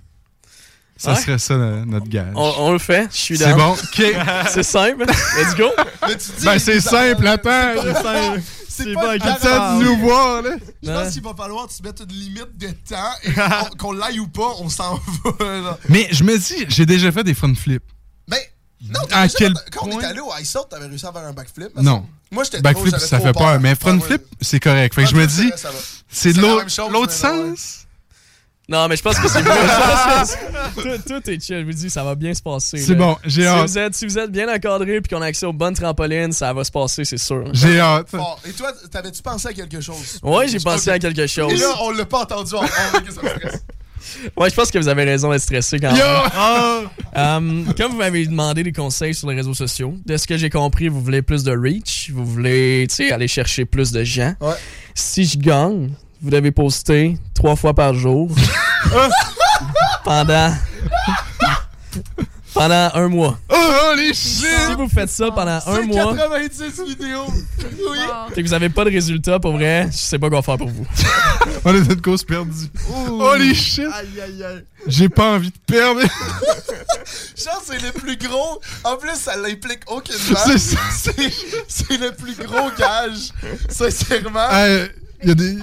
[SPEAKER 7] Ça
[SPEAKER 6] Ouais.
[SPEAKER 7] serait ça notre gage.
[SPEAKER 6] On, on le fait, je suis
[SPEAKER 7] C'est
[SPEAKER 6] down.
[SPEAKER 7] bon, ok.
[SPEAKER 6] c'est simple, let's go.
[SPEAKER 3] Mais tu dis,
[SPEAKER 7] Ben c'est simple, attends.
[SPEAKER 3] c'est
[SPEAKER 7] simple.
[SPEAKER 3] C'est pas, un
[SPEAKER 7] Attends de nous voir, là.
[SPEAKER 3] Je pense qu'il va falloir que tu mettes une limite de temps et qu'on- l'aille ou pas, on s'en va. là.
[SPEAKER 7] Mais je me dis, j'ai déjà fait des front flips.
[SPEAKER 3] Ben, non,
[SPEAKER 7] À
[SPEAKER 3] t'as déjà
[SPEAKER 7] quel
[SPEAKER 3] fait- quand on
[SPEAKER 7] point?
[SPEAKER 3] est allé au Ice Out, t'avais réussi à faire un backflip?
[SPEAKER 7] Non.
[SPEAKER 3] Moi, j'étais
[SPEAKER 7] Backflip, ça
[SPEAKER 3] trop
[SPEAKER 7] fait peur, mais front
[SPEAKER 3] Ah, ouais.
[SPEAKER 7] flip, c'est correct. Fait que je
[SPEAKER 3] Front
[SPEAKER 7] me dis, c'est l'autre sens?
[SPEAKER 6] Non, mais je pense que c'est mieux. Tout, tout est chill. Je vous dis, ça va bien se passer.
[SPEAKER 7] C'est bon, j'ai
[SPEAKER 6] si
[SPEAKER 7] hâte.
[SPEAKER 6] Vous êtes, si vous êtes bien encadré puis qu'on a accès aux bonnes trampolines, ça va se passer, c'est sûr.
[SPEAKER 7] J'ai hâte.
[SPEAKER 3] Et toi, t'avais-tu pensé à quelque chose?
[SPEAKER 6] Ouais, j'ai pensé à quelque chose.
[SPEAKER 3] Et là, on l'a pas entendu que ça stresse.
[SPEAKER 6] Ouais, je pense que vous avez raison d'être stressé quand
[SPEAKER 3] Yo!
[SPEAKER 6] même.
[SPEAKER 3] Ah!
[SPEAKER 6] Euh, comme vous m'avez demandé des conseils sur les réseaux sociaux, de ce que j'ai compris, vous voulez plus de reach, vous voulez, tu sais, aller chercher plus de gens.
[SPEAKER 3] Ouais.
[SPEAKER 6] Si je gagne, vous devez poster trois fois par jour pendant pendant un mois.
[SPEAKER 7] Oh, les shit!
[SPEAKER 6] Si vous faites ça pendant un
[SPEAKER 3] C'est
[SPEAKER 6] mois,
[SPEAKER 3] 90 vidéos. Oui.
[SPEAKER 6] et que vous avez pas de résultat pour vrai, je sais pas quoi faire pour vous.
[SPEAKER 7] On est une cause perdue. Holy shit!
[SPEAKER 3] Aïe, aïe, aïe.
[SPEAKER 7] J'ai pas envie de perdre.
[SPEAKER 3] Genre, c'est le plus gros. En plus, ça l'implique aucunement.
[SPEAKER 7] C'est ça.
[SPEAKER 3] C'est le plus gros gage. Sincèrement.
[SPEAKER 7] Hey, y a des.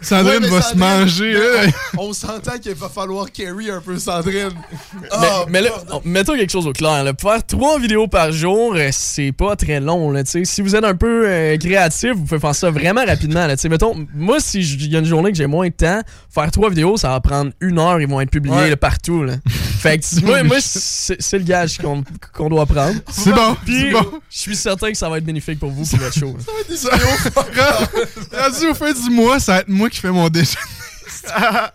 [SPEAKER 7] Sandrine
[SPEAKER 3] Ouais,
[SPEAKER 7] va se manger, là.
[SPEAKER 3] On s'entend qu'il va falloir carry un peu Sandrine.
[SPEAKER 6] Mais,
[SPEAKER 3] Ah,
[SPEAKER 6] mais là, mettons quelque chose au clair. Là. Faire trois vidéos par jour, euh, c'est pas très long. Là, tu sais. si vous êtes un peu euh, créatif, vous pouvez faire ça vraiment rapidement. Là, tu sais. mettons, moi, si il y a une journée que j'ai moins de temps, faire trois vidéos, ça va prendre une heure. Ils vont être publiés
[SPEAKER 3] Ouais.
[SPEAKER 6] là, partout. Là. fait que moi, moi c'est le gage qu'on doit prendre.
[SPEAKER 7] C'est bon,
[SPEAKER 6] Puis,
[SPEAKER 7] c'est bon.
[SPEAKER 6] je suis certain que ça va être bénéfique pour vous pour votre show. là.
[SPEAKER 3] Des vidéos.
[SPEAKER 7] Rendu au fin du mois, ça va être moi qui fais mon déjeuner.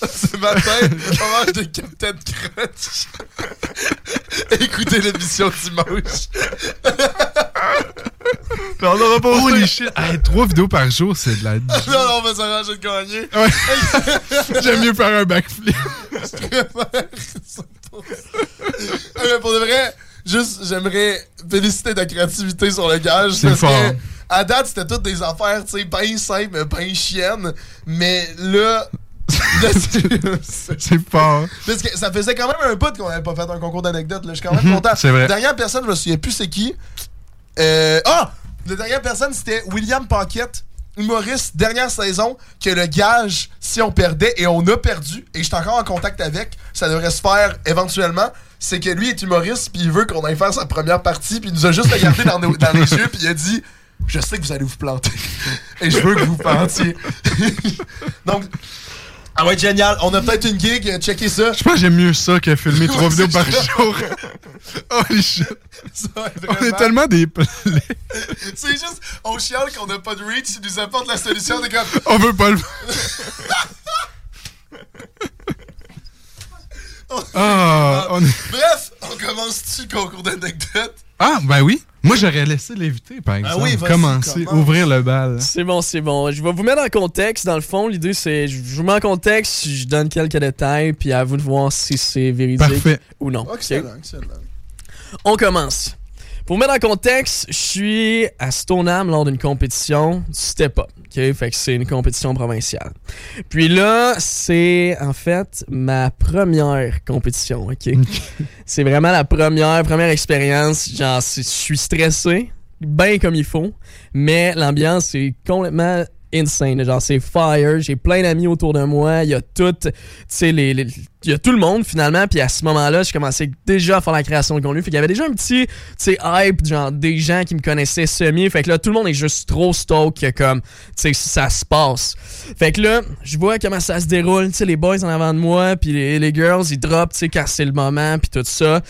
[SPEAKER 3] Ce matin, on mange des Captain Crunch. Écoutez l'émission dimanche.
[SPEAKER 7] on aura pas Holy shit! Hey, trois vidéos par jour, c'est de la.
[SPEAKER 3] non, non, on va s'arranger de gagner.
[SPEAKER 7] Ouais. J'aime mieux faire un backflip.
[SPEAKER 3] Je préfère ça pour- Ah, pour de vrai, juste, j'aimerais féliciter ta créativité sur le gage.
[SPEAKER 7] C'est fort.
[SPEAKER 3] que, à date, c'était toutes des affaires, tu sais, bien simples, bien chiennes. Mais là. c'est-
[SPEAKER 7] fort.
[SPEAKER 3] Parce que ça faisait quand même un bout qu'on n'avait pas fait un concours d'anecdotes. là. Je suis quand même
[SPEAKER 7] Mhm,
[SPEAKER 3] content.
[SPEAKER 7] c'est vrai.
[SPEAKER 3] La dernière personne, je me souviens plus c'est qui. Euh, Ah! La dernière personne, c'était William Paquette, humoriste, dernière saison, que le gage, si on perdait, et on a perdu, et je suis encore en contact avec, ça devrait se faire éventuellement, c'est que lui est humoriste, puis il veut qu'on aille faire sa première partie, puis il nous a juste regardé dans, nos- dans les yeux, puis il a dit je sais que vous allez vous planter. Et je veux que vous plantiez. Donc, ah ouais, génial. On a peut-être une gig. Checkez ça.
[SPEAKER 7] Je pense que j'aime mieux ça que filmer trois vidéos par jour. Holy shit.
[SPEAKER 3] Ça,
[SPEAKER 7] On est tellement des.
[SPEAKER 3] C'est juste, on chiale qu'on n'a pas de reach, il nous apporte la solution, on est comme...
[SPEAKER 7] On veut pas le Ah, on
[SPEAKER 3] Bref, on commence-tu le concours d'anecdotes?
[SPEAKER 7] Ah, ben oui. Moi, j'aurais laissé l'éviter, par exemple.
[SPEAKER 6] Ah oui,
[SPEAKER 7] Commencer,
[SPEAKER 6] commence.
[SPEAKER 7] ouvrir le bal.
[SPEAKER 6] C'est bon, c'est bon. Je vais vous mettre en contexte. Dans le fond, l'idée, c'est. Je je vous mets en contexte, je donne quelques détails, puis à vous de voir si c'est véridique
[SPEAKER 7] Parfait.
[SPEAKER 6] ou non.
[SPEAKER 3] excellent.
[SPEAKER 6] On commence. Pour mettre en contexte, je suis à Stoneham lors d'une compétition du Step Up. ok? Fait que c'est une compétition provinciale. Puis là, c'est en fait ma première compétition. ok? c'est vraiment la première, première expérience. Genre, je suis stressé, bien comme il faut, mais l'ambiance est complètement insane. Genre, c'est fire. J'ai plein d'amis autour de moi. Il y a tout, tu les, tout le monde finalement. Puis à ce moment-là, je commençais déjà à faire la création de contenu. Fait qu'il y avait déjà un petit, tu sais, hype, genre des gens qui me connaissaient semi. Fait que là, tout le monde est juste trop stoked comme, tu sais, ça se passe. Fait que là, je vois comment ça se déroule. Tu sais, les boys en avant de moi, puis les, les girls, ils drop, tu sais, quand c'est le moment, puis tout ça.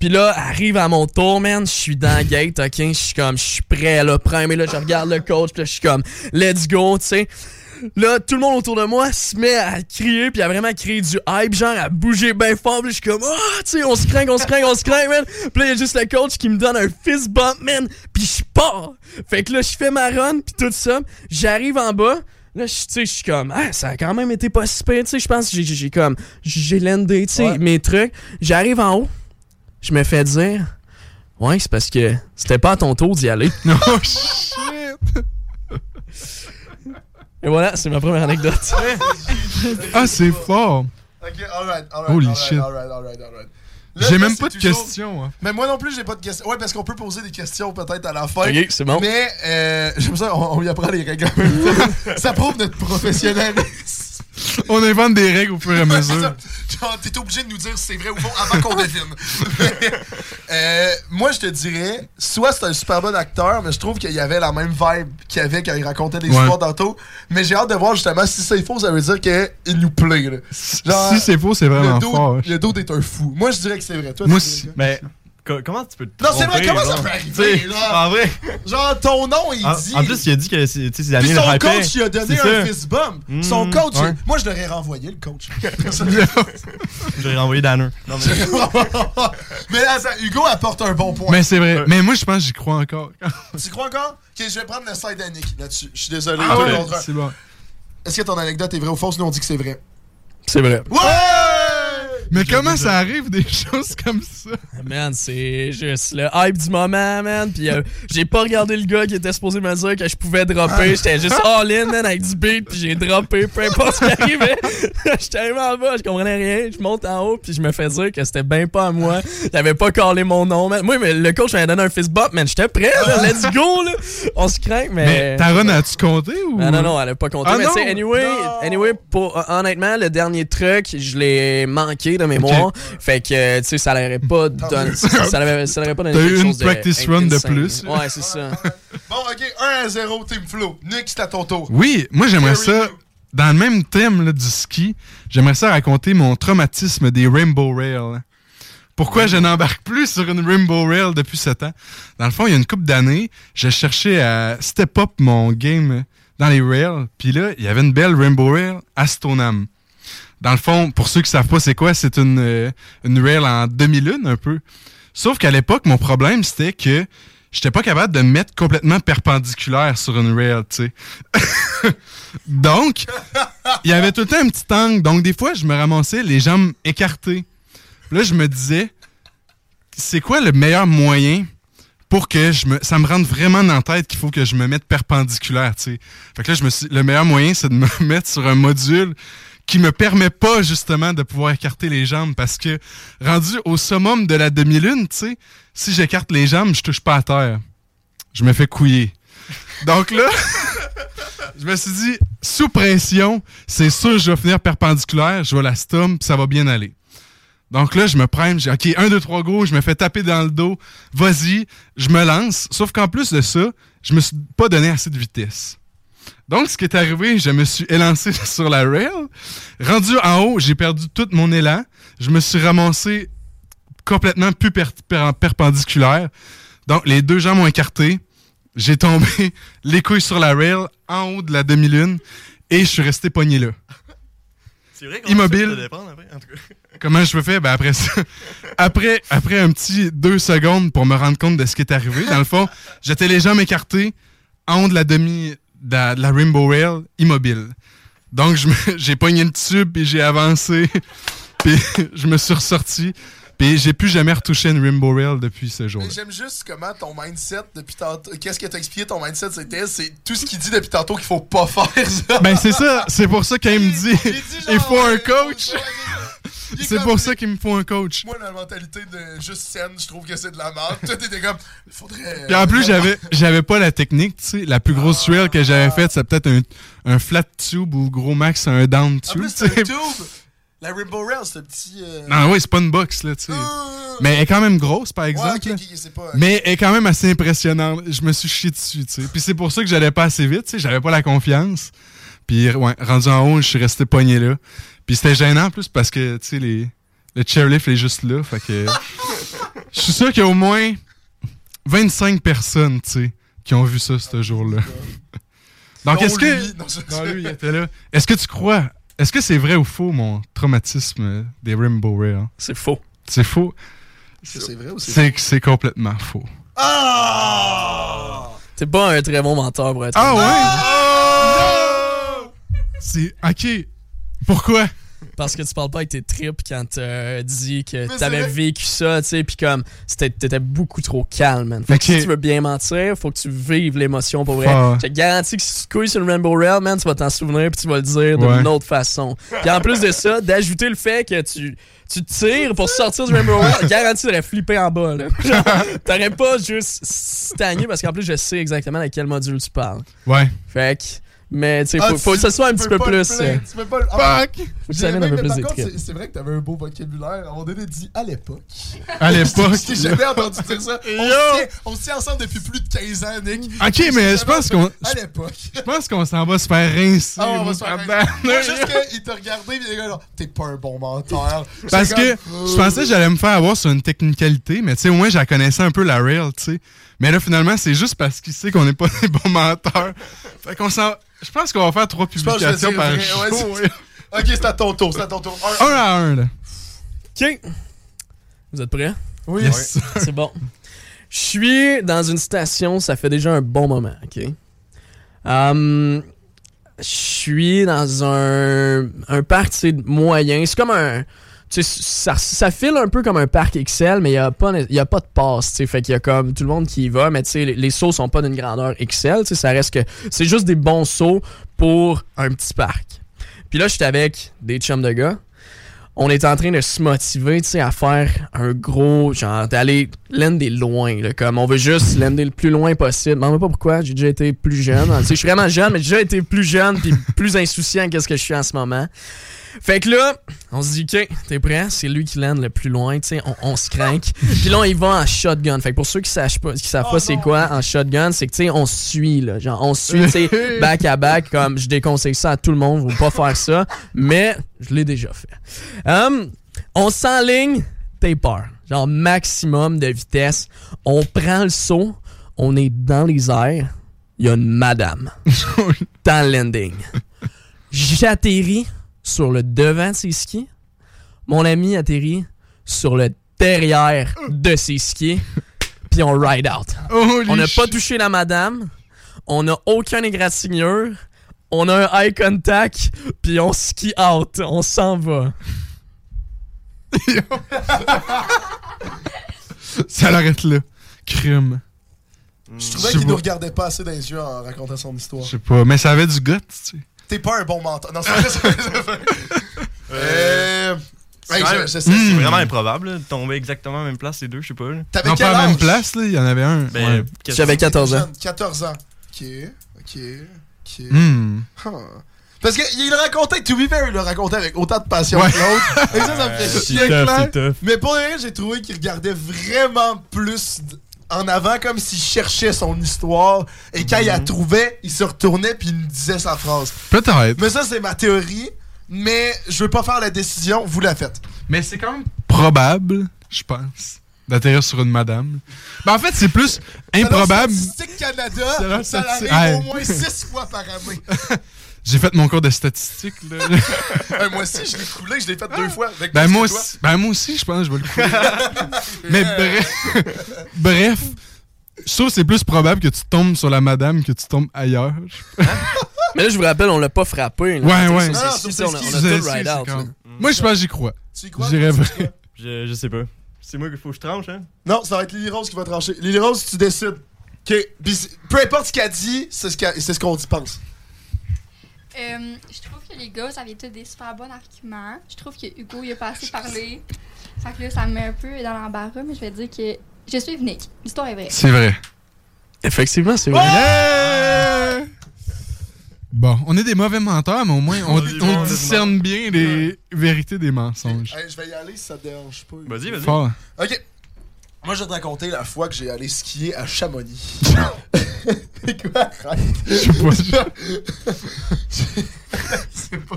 [SPEAKER 6] Puis là, arrive à mon tour, man, je suis dans la gate, ok, je suis comme, je suis prêt, là, prime, et là, je regarde le coach, puis là, je suis comme, let's go, tu sais. Là, tout le monde autour de moi se met à crier, puis à vraiment créer du hype, genre à bouger bien fort, puis je suis comme, ah, tu sais, on se craint, on se craint, on se craint, man. Puis là, il y a juste le coach qui me donne un fist bump, man, puis je pars. Fait que là, je fais ma run, puis tout ça. J'arrive en bas, Là, je- tu sais, je suis comme, ah, ça a quand même été pas si pire, tu sais, je pense j'ai- comme, j'ai landé, tu sais, mes trucs. J'arrive en haut, je me fais dire, ouais, c'est parce que c'était pas à ton tour d'y aller.
[SPEAKER 7] Oh shit!
[SPEAKER 6] Et voilà, c'est ma première anecdote.
[SPEAKER 7] Ah, c'est fort.
[SPEAKER 3] Ok, alright, alright.
[SPEAKER 7] Holy shit.
[SPEAKER 3] Alright, alright, alright.
[SPEAKER 7] J'ai même pas de
[SPEAKER 3] toujours-
[SPEAKER 7] questions. hein.
[SPEAKER 3] Mais moi non plus, j'ai pas de questions. Ouais, parce qu'on peut poser des questions peut-être à la fin.
[SPEAKER 6] Ok, c'est bon.
[SPEAKER 3] Mais euh, j'aime ça, on, on lui apprend les règles en même temps. ça prouve notre professionnalisme.
[SPEAKER 7] On invente des règles au fur et à mesure.
[SPEAKER 3] t'es obligé de nous dire si c'est vrai ou faux avant qu'on devine. Mais, euh, moi, je te dirais, soit c'est un super bon acteur, mais je trouve qu'il y avait la même vibe qu'il y avait quand il racontait des
[SPEAKER 7] Ouais.
[SPEAKER 3] histoires tantôt. Mais j'ai hâte de voir justement si c'est faux, ça veut dire qu'il nous plaît. là. Genre,
[SPEAKER 7] si c'est faux, c'est vraiment
[SPEAKER 3] le dude-
[SPEAKER 7] fort.
[SPEAKER 3] Le dude est un fou. Moi, je dirais que c'est vrai. Toi,
[SPEAKER 7] Moi?
[SPEAKER 5] Mais comment tu peux te
[SPEAKER 3] Non, c'est vrai, comment ça
[SPEAKER 5] genre?
[SPEAKER 3] peut arriver?
[SPEAKER 5] En vrai.
[SPEAKER 3] Genre, ton nom, il
[SPEAKER 5] En,
[SPEAKER 3] dit.
[SPEAKER 5] en plus, il a dit que c'est tu sais, c'est
[SPEAKER 3] Puis
[SPEAKER 5] Daniel
[SPEAKER 3] son coach, il a donné un
[SPEAKER 5] ça.
[SPEAKER 3] fist bump.
[SPEAKER 5] Mm,
[SPEAKER 3] Son coach,
[SPEAKER 5] ouais.
[SPEAKER 3] moi, je l'aurais renvoyé, le coach.
[SPEAKER 5] J'ai renvoyé Danner. Non, mais-
[SPEAKER 3] mais là, ça, Hugo apporte un bon point.
[SPEAKER 7] Mais c'est vrai. Mais moi, je pense que j'y crois encore.
[SPEAKER 3] Tu crois encore? Ok, je vais prendre le side d'Annick là-dessus. Je suis désolé.
[SPEAKER 7] Ah ouais, c'est bon.
[SPEAKER 3] Est-ce que ton anecdote est vraie? Ou fausse? Nous, on dit que c'est vrai.
[SPEAKER 6] C'est vrai.
[SPEAKER 3] Ouais!
[SPEAKER 7] Mais comment ça arrive des choses comme ça?
[SPEAKER 6] Man, c'est juste le hype du moment, man. Puis euh, j'ai pas regardé le gars qui était supposé me dire que je pouvais dropper. J'étais juste all-in, man, avec du beat. Puis j'ai droppé, peu importe ce qui arrivait. J'étais arrivé en bas, je comprenais rien. Je monte en haut, puis je me fais dire que c'était bien pas à moi. Il avait pas collé mon nom, man. Moi, mais le coach m'avait donné un fist bump, man. J'étais prêt, là. Let's go, là. On se craint, mais.
[SPEAKER 7] Mais ta run, as-tu compté ou?
[SPEAKER 6] Ah non, non, elle a pas compté.
[SPEAKER 7] Ah
[SPEAKER 6] mais
[SPEAKER 7] non?
[SPEAKER 6] tu sais, anyway, anyway pour, honnêtement, le dernier truc, je l'ai manqué de mémoire. Fait que, tu sais, ça l'aurait pas donné. ça, l'aurait pas donné
[SPEAKER 7] T'as eu une
[SPEAKER 6] chose de
[SPEAKER 7] practice run de plus.
[SPEAKER 6] Ouais, c'est ça.
[SPEAKER 3] Bon, ok, 1 à 0, Team Flo. Nick, c'est à ton tour.
[SPEAKER 7] Oui, moi j'aimerais ça, dans le même thème là, du ski, j'aimerais ça raconter mon traumatisme des Rainbow Rail. Pourquoi je n'embarque plus sur une Rainbow Rail depuis 7 ans? Dans le fond, il y a une couple d'années, je cherchais à step up mon game dans les rails, puis là, il y avait une belle Rainbow Rail à Stoneham. Dans le fond, pour ceux qui savent pas c'est quoi, c'est une, euh, une rail en demi-lune un peu. Sauf qu'à l'époque, mon problème, c'était que j'étais pas capable de me mettre complètement perpendiculaire sur une rail, tu sais. donc, il y avait tout le temps un petit angle. Donc, des fois, je me ramassais les jambes écartées. Là, je me disais, c'est quoi le meilleur moyen pour que je me, ça me rentre vraiment dans la tête qu'il faut que je me mette perpendiculaire, tu sais. Fait là, je me le meilleur moyen, c'est de me mettre sur un module qui me permet pas, justement, de pouvoir écarter les jambes parce que, rendu au summum de la demi-lune, tu sais, si j'écarte les jambes, je touche pas à terre. Je me fais couiller. Donc là, je me suis dit, sous pression, c'est sûr, je vais finir perpendiculaire, je vais la stom, puis ça va bien aller. Donc là, je me prime, j'ai OK, 1, 2, 3, go, je me fais taper dans le dos, vas-y, je me lance. Sauf qu'en plus de ça, je me suis pas donné assez de vitesse. Donc, ce qui est arrivé, je me suis élancé sur la rail. Rendu en haut, j'ai perdu tout mon élan. Je me suis ramassé complètement plus per- per- perpendiculaire. Donc, les deux jambes ont écarté. J'ai tombé les couilles sur la rail en haut de la demi-lune et je suis resté pogné là.
[SPEAKER 5] C'est vrai
[SPEAKER 7] Immobile. Comment je me fais? Ben après ça, après, après un petit deux secondes pour me rendre compte de ce qui est arrivé, dans le fond, j'étais les jambes écartées en haut de la demi, de la, de la Rainbow Rail, immobile. Donc, j'ai pogné le tube et j'ai avancé, puis je me suis ressorti, puis j'ai plus jamais retouché une Rainbow Rail depuis ce.
[SPEAKER 3] Mais j'aime juste comment ton mindset depuis tantôt. Qu'est-ce que t'as expliqué ton mindset c'était C'est tout ce qu'il dit depuis tantôt qu'il faut pas faire ça.
[SPEAKER 7] Ben c'est ça, c'est pour ça qu'il me dit,
[SPEAKER 3] il
[SPEAKER 7] faut un coach. C'est pour ça qu'il me faut un coach.
[SPEAKER 3] Moi, dans la mentalité de juste scène, je trouve que c'est de la merde. Toi, t'étais comme. Faudrait.
[SPEAKER 7] Puis en plus, j'avais j'avais pas la technique, tu sais. La plus grosse rail que j'avais faite, c'est peut-être un, un flat tube ou gros max, un down
[SPEAKER 3] En
[SPEAKER 7] tube.
[SPEAKER 3] plus,
[SPEAKER 7] tu sais.
[SPEAKER 3] c'est un tube. La Rainbow Rail, c'est un petit. euh,
[SPEAKER 7] Non, oui, c'est pas une box, là, tu sais. Mais elle est quand même grosse, par exemple.
[SPEAKER 3] pas-
[SPEAKER 7] Mais elle est quand même assez impressionnante. Je me suis chié dessus, tu sais. Puis c'est pour ça que j'allais pas assez vite, tu sais. J'avais pas la confiance. Puis, ouais, rendu en haut, je suis resté pogné là. Puis c'était gênant, en plus, parce que, tu sais, les... le chairlift est juste là. Fait que. Je suis sûr qu'il y a au moins 25 personnes, tu sais, qui ont vu ça ce jour-là. Donc, est-ce que.
[SPEAKER 3] lui. Non, je-
[SPEAKER 7] Non, lui, il était là. Est-ce que tu crois. Est-ce que c'est vrai ou faux, mon traumatisme des Rainbow Rail?
[SPEAKER 6] C'est faux.
[SPEAKER 7] C'est faux.
[SPEAKER 3] C'est vrai ou c'est
[SPEAKER 7] C'est c'est complètement faux.
[SPEAKER 3] Ah!
[SPEAKER 6] T'es pas un très bon menteur pour être
[SPEAKER 7] Ah ouais? C'est. Ok. Pourquoi?
[SPEAKER 6] Parce que tu parles pas avec tes tripes quand t'as dit que
[SPEAKER 7] c'est
[SPEAKER 6] t'avais vécu ça, tu sais, pis comme c'était- t'étais beaucoup trop calme, man. Fait que si tu veux bien mentir, faut que tu vives l'émotion pour vrai.
[SPEAKER 7] Ah.
[SPEAKER 6] Je te garantis que si tu couilles sur le Rainbow Rail, man, tu vas t'en souvenir puis tu vas le dire
[SPEAKER 7] Ouais.
[SPEAKER 6] d'une autre façon. Puis en plus de ça, d'ajouter le fait que tu, tu tires pour sortir du Rainbow Rail, garanti t'aurais flippé en bas, là. Genre, T'aurais pas juste stagné parce qu'en plus, je sais exactement à quel module tu parles.
[SPEAKER 7] Ouais.
[SPEAKER 6] Fait que. Mais tu sais,
[SPEAKER 3] Ah,
[SPEAKER 6] faut, que ce soit un petit peu plus. euh,
[SPEAKER 3] Tu peux pas le. Ah,
[SPEAKER 7] Fuck!
[SPEAKER 6] Faut que ça amène un peu
[SPEAKER 3] mais
[SPEAKER 6] plus
[SPEAKER 3] c'est- c'est vrai que t'avais un beau vocabulaire. À un moment donné, dit à l'époque.
[SPEAKER 7] À l'époque.
[SPEAKER 3] Je t'ai jamais entendu dire ça. On se tient- On se tient ensemble depuis plus de 15 ans, Nick.
[SPEAKER 7] Ok, mais je pense qu'on.
[SPEAKER 3] À l'époque.
[SPEAKER 7] Je pense qu'on s'en va se faire rincer.
[SPEAKER 3] Ah, on va se faire. Moi, juste qu'il t'a regardé, pis il là, genre, t'es pas un bon menteur.
[SPEAKER 7] Parce que je pensais que j'allais me faire avoir sur une technicalité, mais tu sais, au moins, j'en connaissais un peu la rail, tu sais. Mais là, finalement, c'est juste parce qu'il sait qu'on n'est pas des bons menteurs. Fait qu'on s'en. Je pense qu'on va faire trois publications par
[SPEAKER 3] vrai, ouais, c'est- Ok, c'est à ton tour, c'est à ton tour. Un-
[SPEAKER 7] Un à un, là.
[SPEAKER 6] Ok. Vous êtes prêts?
[SPEAKER 3] Oui.
[SPEAKER 7] Yes.
[SPEAKER 6] C'est bon. Je suis dans une station, ça fait déjà un bon moment, ok? Hum, je suis dans un, un parc, moyen. C'est comme un... Ça, ça file un peu comme un parc XL, mais il n'y a, pas a pas de passe, tu sais. Fait qu'il y a comme tout le monde qui y va, mais les, les sauts sont pas d'une grandeur sais. Ça reste que... C'est juste des bons sauts pour un petit parc. Puis là, j'étais avec des chums de gars on est en train de se motiver, tu sais, à faire un gros, genre, d'aller lander loin, comme on veut juste lander le plus loin possible. Mais on pas pourquoi, j'ai déjà été plus jeune. Tu sais, je suis vraiment jeune, mais j'ai déjà été plus jeune puis plus insouciant qu'est-ce que je suis en ce moment. Fait que là, on se dit, OK, t'es prêt? C'est lui qui lande le plus loin, tu sais, on, on se craque. Puis là, il va en shotgun. Fait que pour ceux qui savent pas, qui savent pas c'est quoi en shotgun, c'est que, tu sais, on suit, là. Genre, on suit, tu sais, back à back, comme je déconseille ça à tout le monde, faut pas faire ça. Mais je l'ai déjà fait. Hum, on s'enligne, t'es peur. Genre, maximum de vitesse. On prend le saut, on est dans les airs, il y a une madame. dans le landing. J'atterris sur le devant de ses skis. Mon ami atterrit sur le derrière de ses skis. Puis on ride out.
[SPEAKER 7] Holy
[SPEAKER 6] on n'a pas touché la madame. On n'a aucun égratignure. On a un eye contact. Puis on ski out. On s'en va.
[SPEAKER 7] Ça l'arrête là. Crime.
[SPEAKER 3] Je trouvais qu'il nous
[SPEAKER 7] pas.
[SPEAKER 3] regardait pas assez dans les yeux en racontant son histoire.
[SPEAKER 7] Je sais pas, mais ça avait du goût, tu sais.
[SPEAKER 3] T'es pas un bon menteur. Non, c'est vrai, c'est vrai, c'est vrai. Euh.
[SPEAKER 5] C'est
[SPEAKER 3] hey,
[SPEAKER 5] quand
[SPEAKER 3] je-
[SPEAKER 5] même-
[SPEAKER 3] je sais,
[SPEAKER 5] c'est
[SPEAKER 3] c'est-
[SPEAKER 5] vraiment improbable là, de tomber exactement à la même place, les deux, je sais pas. là.
[SPEAKER 3] T'avais
[SPEAKER 7] Non,
[SPEAKER 3] quel
[SPEAKER 7] pas à la même
[SPEAKER 3] âge?
[SPEAKER 7] place, là. Il y en avait un.
[SPEAKER 5] Ben,
[SPEAKER 7] Ouais.
[SPEAKER 6] J'avais 14 ans.
[SPEAKER 3] Jeune, 14 ans. Ok, ok, ok.
[SPEAKER 7] Hmm.
[SPEAKER 3] Huh. Parce qu'il le racontait, to be fair, il le racontait avec autant de passion
[SPEAKER 7] Ouais.
[SPEAKER 3] que l'autre. Et ça, ça me fait
[SPEAKER 5] C'est
[SPEAKER 3] chier.
[SPEAKER 5] tough,
[SPEAKER 3] clair.
[SPEAKER 5] c'est tough.
[SPEAKER 3] Mais pour le reste, j'ai trouvé qu'il regardait vraiment plus d- en avant, comme s'il cherchait son histoire. Et quand il la trouvait, il se retournait puis il me disait sa phrase.
[SPEAKER 7] Peut-être.
[SPEAKER 3] Mais ça, c'est ma théorie. Mais je veux pas faire la décision, vous la faites.
[SPEAKER 7] Mais c'est quand même probable, je pense, d'atterrir sur une madame. Ben, en fait, c'est plus improbable.
[SPEAKER 3] Statistique Canada, ça arrive au moins six fois par année.
[SPEAKER 7] J'ai fait mon cours de statistiques. Là.
[SPEAKER 3] Euh, moi aussi, je l'ai coulé, je l'ai fait deux fois. Avec
[SPEAKER 7] ben, moi aussi, ben, moi aussi, je pense que je vais le couler. Mais bref, bref, je trouve que c'est plus probable que tu tombes sur la madame que tu tombes ailleurs.
[SPEAKER 6] Mais là, je vous rappelle, on l'a pas frappé. là.
[SPEAKER 7] Ouais, ouais.
[SPEAKER 3] Non, non,
[SPEAKER 6] on a, on tout ride out.
[SPEAKER 7] Moi, je pense que j'y crois.
[SPEAKER 3] Tu y crois?
[SPEAKER 7] Je vrai.
[SPEAKER 5] Je, je sais pas. C'est moi qu'il faut que je tranche, hein?
[SPEAKER 3] Non, ça va être Lily Rose qui va trancher. Lily Rose, tu décides. Peu importe ce qu'elle dit, c'est ce c'est ce qu'on dit pense.
[SPEAKER 10] Euh, je trouve que les gars, vous avez tous des super bons arguments. Je trouve que Hugo, il a pas assez parlé. Fait que là, ça me met un peu dans l'embarras, mais je vais dire que je suis Nick. L'histoire est vraie.
[SPEAKER 7] C'est vrai.
[SPEAKER 6] Effectivement, c'est vrai.
[SPEAKER 7] Bon, on est des mauvais menteurs, mais au moins, on, discerne bien les vérités des mensonges.
[SPEAKER 3] Hey, je vais y aller si ça te dérange pas.
[SPEAKER 5] Vas-y, vas-y.
[SPEAKER 3] OK. Moi, je vais te raconter la fois que j'ai allé skier à Chamonix. C'est quoi? Arrête.
[SPEAKER 7] Je sais pas.
[SPEAKER 3] C'est quoi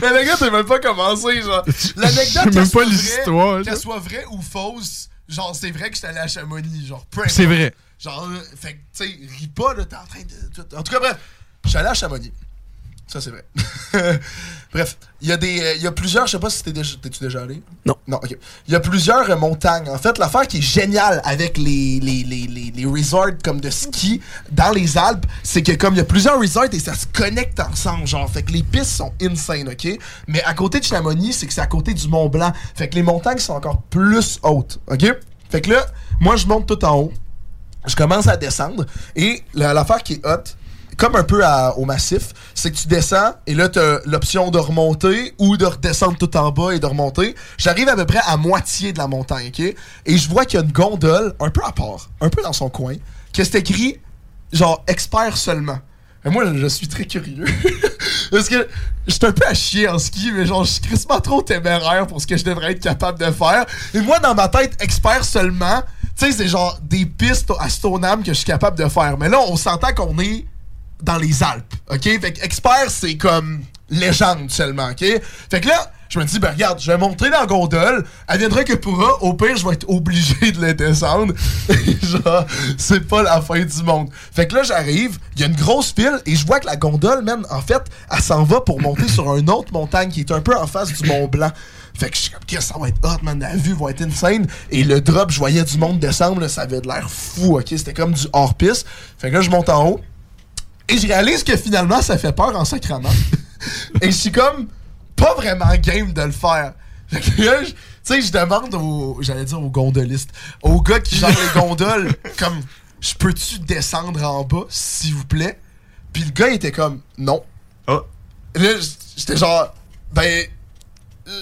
[SPEAKER 3] Mais le gars, t'as même pas commencé, genre. L'anecdote,
[SPEAKER 7] même pas l'histoire.
[SPEAKER 3] Qu'elle soit vraie ou fausse, genre, c'est vrai que j'étais allé à Chamonix, genre,
[SPEAKER 7] C'est vrai.
[SPEAKER 3] Genre, euh, fait que, tu sais, ris pas, là, t'es en train de. En tout cas, bref, je suis allé à Chamonix. Ça, c'est vrai. bref, il y a des. euh, y a plusieurs, je sais pas si t'es déjà. T'es-tu déjà allé?
[SPEAKER 6] Non.
[SPEAKER 3] Non, ok. Il y a plusieurs euh, montagnes. En fait, l'affaire qui est géniale avec les, les, les, les, les resorts comme de ski dans les Alpes, c'est que comme il y a plusieurs resorts et ça se connecte ensemble, genre, fait que les pistes sont insane, ok? Mais à côté de Chamonix, c'est que c'est à côté du Mont Blanc. Fait que les montagnes sont encore plus hautes, ok? Fait que là, moi, je monte tout en haut je commence à descendre et la- l'affaire qui est hot comme un peu au massif c'est que tu descends et là t'as l'option de remonter ou de redescendre tout en bas et de remonter. J'arrive à peu près à moitié de la montagne ok? Et je vois qu'il y a une gondole un peu à part un peu dans son coin que c'est écrit genre expert seulement et moi je suis très curieux. Parce que je suis un peu à chier en ski mais genre je suis crissement trop téméraire pour ce que je devrais être capable de faire. Et moi dans ma tête expert seulement tu sais, c'est genre des pistes à Stoneham que je suis capable de faire. Mais là, on s'entend qu'on est dans les Alpes, OK? Fait que expert, c'est comme légende seulement, OK? Fait que là, je me dis, ben regarde, je vais monter dans la gondole, elle viendra que pourra, au pire, je vais être obligé de la descendre. genre, c'est pas la fin du monde. Fait que là, j'arrive, il y a une grosse file, et je vois que la gondole, même, en fait, elle s'en va pour monter sur une autre montagne qui est un peu en face du Mont Blanc. Fait que je suis comme, que ça va être hot, man. La vue va être insane. Et le drop, je voyais du monde descendre, ça avait de l'air fou, ok? C'était comme du hors-piste. Fait que là, je monte en haut. Et je réalise que finalement, ça fait peur en sacrament. et je suis comme, pas vraiment game de le faire. Fait que là, je- tu sais, je demande aux, j'allais dire aux gondolistes, aux gars qui gèrent les gondoles, comme, je peux-tu descendre en bas, s'il vous plaît? Puis le gars, il était comme, non.
[SPEAKER 5] Oh.
[SPEAKER 3] Là, j'étais genre, ben, euh,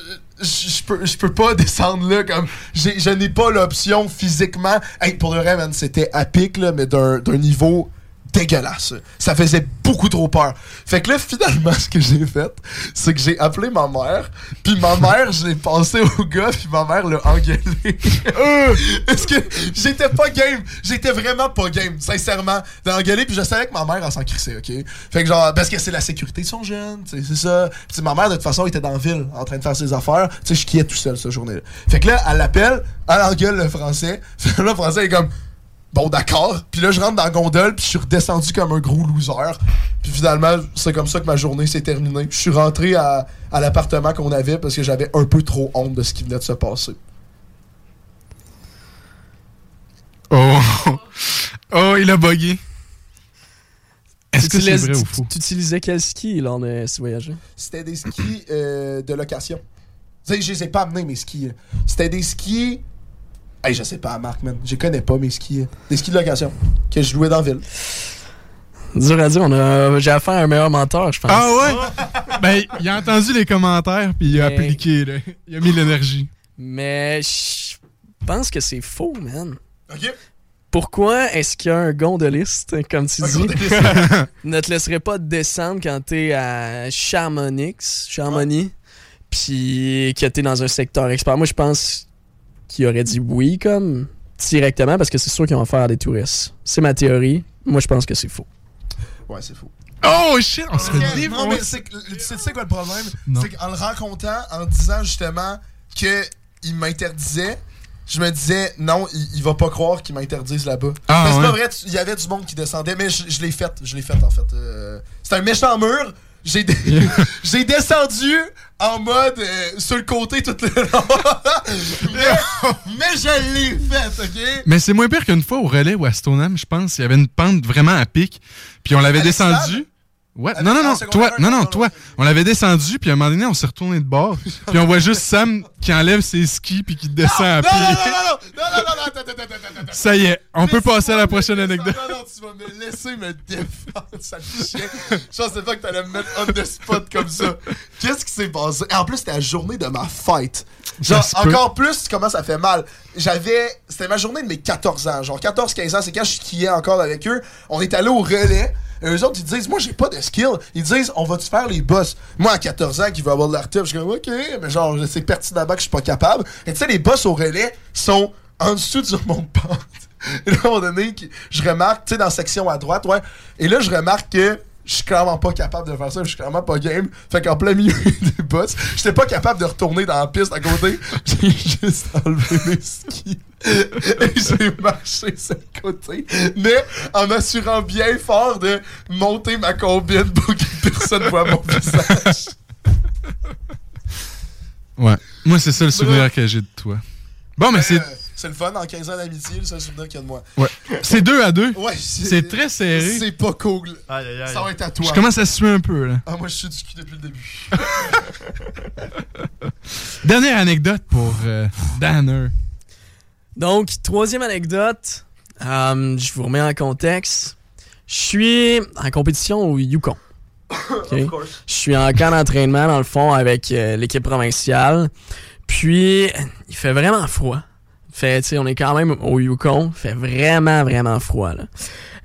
[SPEAKER 3] je peux, je peux pas descendre là comme je n'ai pas l'option physiquement hey, pour le vrai man c'était à pic là mais d'un d'un niveau dégueulasse. Ça faisait beaucoup trop peur. Fait que là finalement ce que j'ai fait c'est que j'ai appelé ma mère puis ma mère je l'ai passé au gars puis ma mère l'a engueulé. Euh, parce que j'étais pas game. J'étais vraiment pas game sincèrement. D'engueuler puis je savais que ma mère elle s'en crissait ok? Fait que genre parce que c'est la sécurité ils sont jeunes tu sais, c'est ça. Puis ma mère de toute façon était dans la ville en train de faire ses affaires. Tu sais je quiais tout seul cette journée là fait que là elle l'appelle elle engueule le français. Là le français est comme bon d'accord puis là je rentre dans la gondole puis je suis redescendu comme un gros loser puis finalement c'est comme ça que ma journée s'est terminée je suis rentré à, à l'appartement qu'on avait parce que j'avais un peu trop honte de ce qui venait de se passer
[SPEAKER 7] Oh. oh, il a bugué. Est-ce que
[SPEAKER 6] Tu
[SPEAKER 7] c'est
[SPEAKER 6] laisses-
[SPEAKER 7] vrai ou
[SPEAKER 6] tu-
[SPEAKER 7] faux?
[SPEAKER 6] Tu utilisais quel ski lors de ce voyage
[SPEAKER 3] C'était des skis euh, de location. Tu sais, je les ai pas amenés, mes skis. là. C'était des skis. Hey, je sais pas, Marc, man. Je connais pas mes skis. Des skis de location que je louais dans la ville.
[SPEAKER 6] Dur à dire, on a, j'ai affaire à un meilleur menteur, je pense.
[SPEAKER 7] Ah ouais? ben, il a entendu les commentaires puis il a
[SPEAKER 6] Mais-
[SPEAKER 7] appliqué, là. Il a mis l'énergie.
[SPEAKER 6] Mais je pense que c'est faux, man.
[SPEAKER 3] Ok.
[SPEAKER 6] Pourquoi est-ce qu'un gondoliste, comme tu
[SPEAKER 3] Un
[SPEAKER 6] dis, ne te laisserait pas descendre quand t'es à Chamonix, Chamonix, puis que t'es dans un secteur expert? Moi, je pense qu'il aurait dit oui, comme directement, parce que c'est sûr qu'ils vont faire des touristes. C'est ma théorie. Moi, je pense que c'est faux.
[SPEAKER 3] Ouais, c'est faux.
[SPEAKER 7] Oh shit, on se
[SPEAKER 3] Ok,
[SPEAKER 7] fait
[SPEAKER 3] Non, mais tu sais, tu sais quoi le problème?
[SPEAKER 7] Non.
[SPEAKER 3] C'est qu'en le rencontrant, en disant justement qu'il m'interdisait, je me disais, non, il, il va pas croire qu'il m'interdise là-bas.
[SPEAKER 7] Ah,
[SPEAKER 3] mais c'est
[SPEAKER 7] ouais.
[SPEAKER 3] pas vrai, il y avait du monde qui descendait, mais je, je l'ai fait, je l'ai fait en fait. Euh, c'est un méchant mur. J'ai descendu en mode euh, sur le côté tout le long. mais, mais je l'ai fait, ok?
[SPEAKER 7] Mais c'est moins pire qu'une fois au relais ou à Stoneham, je pense. Il y avait une pente vraiment à pic. Puis on l'avait descendu. Ouais, non, non, non, toi, non,
[SPEAKER 3] non,
[SPEAKER 7] toi. On l'avait descendu, puis à un moment donné, on s'est retourné de bord. puis on voit juste Sam qui enlève ses skis, puis qui descend à pied.
[SPEAKER 3] non, non, non, non, non.
[SPEAKER 7] Ça y est, on peut passer à la prochaine anecdote.
[SPEAKER 3] Non, non, tu vas me laisser me défendre, ça. Je pensais pas que t'allais me mettre on the spot comme ça. Qu'est-ce qui s'est passé? En plus, c'était la journée de ma fête. Genre, encore plus, comment ça fait mal. J'avais. C'était ma journée de mes 14 ans. Genre, 14-15 ans, c'est quand je skiais encore avec eux. On est allé au relais. Eux autres, ils disent, moi, j'ai pas de skill. Ils disent, on va-tu faire les boss? Moi, à 14 ans, qui veut avoir de l'art je comme, OK, mais genre, sais pertinemment que je suis pas capable. Et tu sais, les boss au relais sont en dessous du remonte pente. Et là, à un moment donné, je remarque, tu sais, dans la section à droite, ouais. Et là, je remarque que je suis clairement pas capable de faire ça, je suis clairement pas game. Fait qu'en plein milieu des boss, j'étais pas capable de retourner dans la piste à côté. J'ai juste enlevé mes skis. Et j'ai marché sur le côté. Mais en m'assurant bien fort de monter ma combine pour que personne voit mon visage.
[SPEAKER 7] Ouais. Moi, c'est ça le souvenir que j'ai de toi. Bon, mais c'est.
[SPEAKER 3] Euh, c'est le fun, en 15 ans d'amitié, le seul souvenir qu'il y a de moi.
[SPEAKER 7] Ouais. C'est deux à deux?
[SPEAKER 3] Ouais,
[SPEAKER 7] C'est très serré.
[SPEAKER 3] C'est pas cool.
[SPEAKER 5] Aïe, aïe, aïe.
[SPEAKER 3] Ça va être à toi.
[SPEAKER 7] Je commence à suer un peu, là.
[SPEAKER 3] Ah, moi, je suis du cul depuis le début.
[SPEAKER 7] Dernière anecdote pour euh, Danner.
[SPEAKER 6] Donc, troisième anecdote, euh, je vous remets en contexte. Je suis en compétition au Yukon. Ok? Je suis en camp d'entraînement, dans le fond, avec euh, l'équipe provinciale. Puis, il fait vraiment froid. Fait, on est quand même au Yukon. Fait vraiment, vraiment froid, là.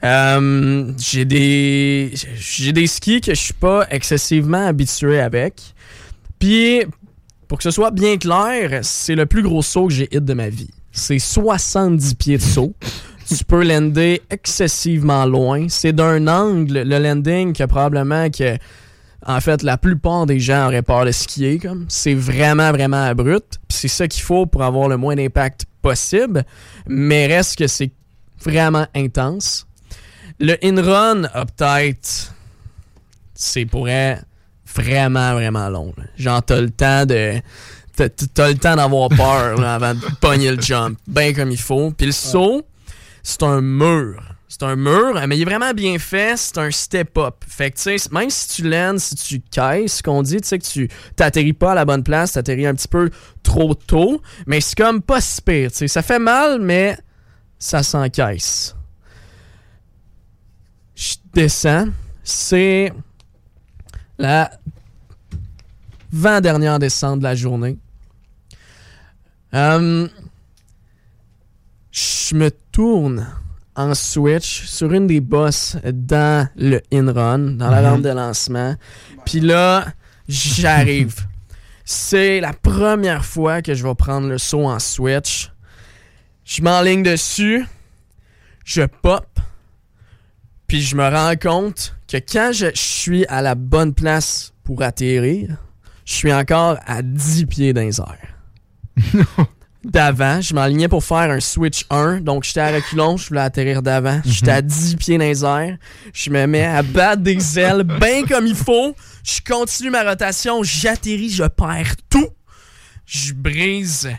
[SPEAKER 6] Euh, j'ai des j'ai des skis que je suis pas excessivement habitué avec. Puis pour que ce soit bien clair, c'est le plus gros saut que j'ai hit de ma vie. C'est 70 pieds de saut. tu peux lander excessivement loin. C'est d'un angle, le landing, que probablement que, en fait, la plupart des gens auraient peur de skier. C'est vraiment, vraiment abrupt. C'est ça qu'il faut pour avoir le moins d'impact possible. Mais reste que c'est vraiment intense. Le in-run a peut-être... C'est pour être vraiment, vraiment long. là. Genre, t'as le temps de... T'as le temps d'avoir peur là, avant de pogner le jump. Bien comme il faut. Puis le saut, c'est un mur. C'est un mur, mais il est vraiment bien fait. C'est un step-up. Fait que, tu sais, même si tu landes, si tu caisses, ce qu'on dit, tu sais, que tu t'atterris pas à la bonne place, t'atterris un petit peu trop tôt, mais c'est comme pas si pire, tu sais. Ça fait mal, mais ça s'encaisse. Je descends. C'est la 20 dernière descente de la journée. Euh, je me tourne en switch sur une des bosses dans le in-run, dans la
[SPEAKER 7] Mhm.
[SPEAKER 6] rampe de lancement. Puis là, j'arrive. C'est la première fois que je vais prendre le saut en switch. Je m'enligne dessus, je pop, puis je me rends compte que quand je suis à la bonne place pour atterrir, je suis encore à 10 pieds dans les airs. D'avant, je m'enlignais pour faire un switch 1, donc j'étais à reculons, je voulais atterrir d'avant. J'étais à 10 pieds dans les airs, je me mets à battre des ailes bien comme il faut, je continue ma rotation, j'atterris, je perds tout, je brise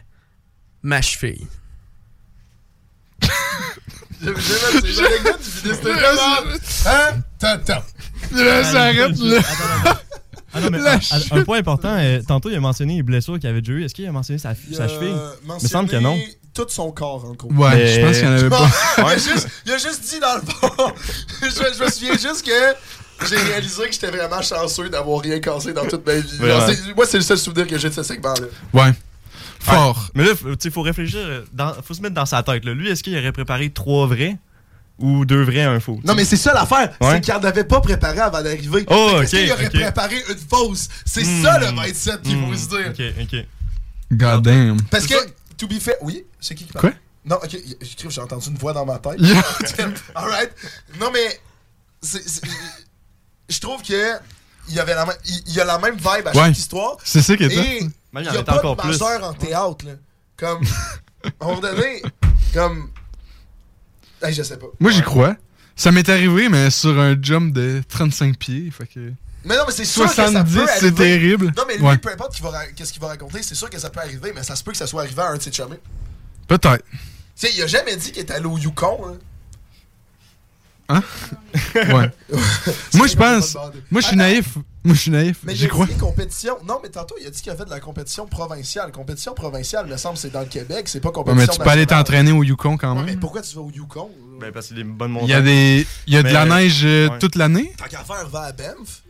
[SPEAKER 6] ma cheville.
[SPEAKER 3] Finis c'était vraiment. Hein?
[SPEAKER 7] Là.
[SPEAKER 5] Ah non, mais
[SPEAKER 7] La
[SPEAKER 5] un, un point important, euh, tantôt il a mentionné les blessures qu'il avait déjà eu. Est-ce qu'il a mentionné sa,
[SPEAKER 3] Il
[SPEAKER 5] sa
[SPEAKER 3] a
[SPEAKER 5] cheville?
[SPEAKER 3] mentionné
[SPEAKER 5] Il me semble que non.
[SPEAKER 3] Tout son corps, en gros.
[SPEAKER 7] Ouais,
[SPEAKER 5] Mais-
[SPEAKER 7] je pense qu'il y en avait pas.
[SPEAKER 3] il, a juste, il a juste dit dans le fond. je, je me souviens juste que j'ai réalisé que j'étais vraiment chanceux d'avoir rien cassé dans toute ma vie. Moi, c'est le seul souvenir que j'ai de ce segment-là.
[SPEAKER 7] Ouais. Fort.
[SPEAKER 5] Mais là, sais, faut réfléchir, euh, dans, faut se mettre dans sa tête. Là. Lui, est-ce qu'il aurait préparé trois vrais? Ou deux vrais, un faux?
[SPEAKER 3] Non, mais c'est ça l'affaire.
[SPEAKER 5] Ouais.
[SPEAKER 3] C'est qu'il n'en avait pas préparé avant d'arriver.
[SPEAKER 5] Oh, ok,
[SPEAKER 3] Est-ce qu'il aurait préparé une fausse? C'est
[SPEAKER 5] Hmm.
[SPEAKER 3] ça le mindset qu'il
[SPEAKER 5] Hmm,
[SPEAKER 3] faut se dire.
[SPEAKER 5] Ok, ok.
[SPEAKER 7] God damn.
[SPEAKER 3] Parce que, to be fair, oui, c'est qui qui parle?
[SPEAKER 7] Quoi?
[SPEAKER 3] Non, ok, j'ai cru que j'ai entendu une voix dans ma tête.
[SPEAKER 7] Yeah.
[SPEAKER 3] Alright. Non, mais, je trouve que il y avait la il il y a la même vibe à
[SPEAKER 7] Ouais.
[SPEAKER 3] chaque histoire.
[SPEAKER 7] C'est ça qui est
[SPEAKER 3] Et
[SPEAKER 5] il
[SPEAKER 3] il
[SPEAKER 5] y
[SPEAKER 3] a pas
[SPEAKER 5] encore
[SPEAKER 3] de
[SPEAKER 5] plus.
[SPEAKER 3] majeur en théâtre, là. Comme, à un moment donné, comme, hey, je sais pas.
[SPEAKER 7] Moi, j'y crois. Ça m'est arrivé, mais sur un jump de 35 pieds. Fait que...
[SPEAKER 3] Mais non, mais c'est sûr que ça
[SPEAKER 7] 70,
[SPEAKER 3] peut
[SPEAKER 7] c'est terrible.
[SPEAKER 3] Non, mais lui,
[SPEAKER 7] Ouais.
[SPEAKER 3] peu importe qu'il va ra- qu'est-ce qu'il va raconter, c'est sûr que ça peut arriver, mais ça se peut que ça soit arrivé à un de ses chumés.
[SPEAKER 7] Peut-être.
[SPEAKER 3] Tu sais, il a jamais dit qu'il était allé au Yukon, là.
[SPEAKER 7] Hein? Ouais. moi, je pense. Moi, je suis naïf. Moi, je suis naïf.
[SPEAKER 3] Mais il
[SPEAKER 7] J'y
[SPEAKER 3] a
[SPEAKER 7] crois.
[SPEAKER 3] dit compétition. Non, mais tantôt, il a dit qu'il a fait de la compétition provinciale. Compétition provinciale, me semble, c'est dans le Québec, c'est pas
[SPEAKER 7] Ouais,
[SPEAKER 3] compétition.
[SPEAKER 7] mais tu peux aller t'entraîner au Yukon quand
[SPEAKER 3] Ouais, mais
[SPEAKER 7] même.
[SPEAKER 3] pourquoi tu vas au Yukon?
[SPEAKER 5] Ben, parce qu'il y a des bonnes montagnes.
[SPEAKER 7] Il y a, des... Il y a de la neige euh,
[SPEAKER 5] ouais.
[SPEAKER 7] toute l'année.
[SPEAKER 3] Tant qu'à faire, va à Banff.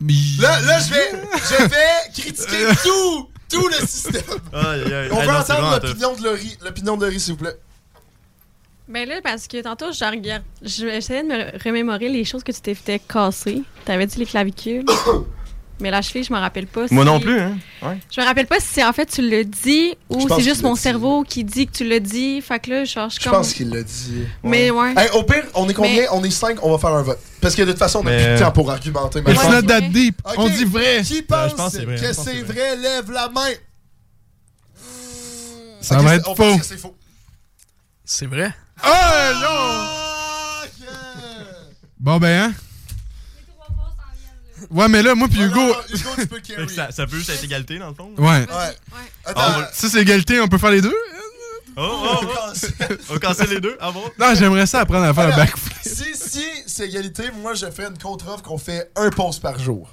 [SPEAKER 7] Mais-
[SPEAKER 3] Là, là, je vais, je vais critiquer tout, tout le système.
[SPEAKER 5] Aïe, aïe, aïe.
[SPEAKER 3] On veut entendre. L'opinion de Laurie, s'il vous plaît.
[SPEAKER 4] Ben là, parce que tantôt, je regarde. Je essayais de me remémorer les choses que tu t'es fait casser. T'avais dit les clavicules? mais la cheville, je me rappelle pas.
[SPEAKER 5] Moi
[SPEAKER 4] si-
[SPEAKER 5] non plus, hein. Ouais.
[SPEAKER 4] Je me rappelle pas si c'est en fait tu le dis
[SPEAKER 3] Je
[SPEAKER 4] ou c'est juste mon
[SPEAKER 3] dit.
[SPEAKER 4] cerveau qui dit que tu le dis. Fait que là, genre, je
[SPEAKER 3] Je
[SPEAKER 4] comme.
[SPEAKER 3] pense qu'il l'a dit.
[SPEAKER 4] Mais ouais.
[SPEAKER 3] Hey, au pire, on est combien?
[SPEAKER 4] Mais-
[SPEAKER 3] On est 5, on va faire un vote. Parce que de toute façon, on a
[SPEAKER 5] Mais-
[SPEAKER 3] plus de temps pour argumenter. Maintenant.
[SPEAKER 7] not that deep. On dit vrai.
[SPEAKER 3] Qui pense,
[SPEAKER 5] je pense que c'est vrai, je
[SPEAKER 3] lève la main.
[SPEAKER 7] Ça va être faux.
[SPEAKER 3] c'est faux.
[SPEAKER 6] C'est vrai?
[SPEAKER 7] Oh non! Bon, ben, hein? Ouais, mais là, moi puis
[SPEAKER 3] Ah,
[SPEAKER 7] Hugo.
[SPEAKER 3] non, non, Hugo, tu peux carry.
[SPEAKER 5] que ça, ça peut juste être égalité, dans le fond.
[SPEAKER 7] Ouais.
[SPEAKER 3] Ouais. Attends,
[SPEAKER 5] Ah,
[SPEAKER 7] Ça, c'est égalité, on peut faire les deux?
[SPEAKER 5] Oh, oh,
[SPEAKER 3] on
[SPEAKER 5] oh.
[SPEAKER 3] casse.
[SPEAKER 5] On va casser les deux. Ah bon?
[SPEAKER 7] Non, j'aimerais ça apprendre à faire un
[SPEAKER 3] Alors,
[SPEAKER 7] backflip.
[SPEAKER 3] Si, si c'est égalité, moi je fais une contre-offre qu'on fait un pause par jour.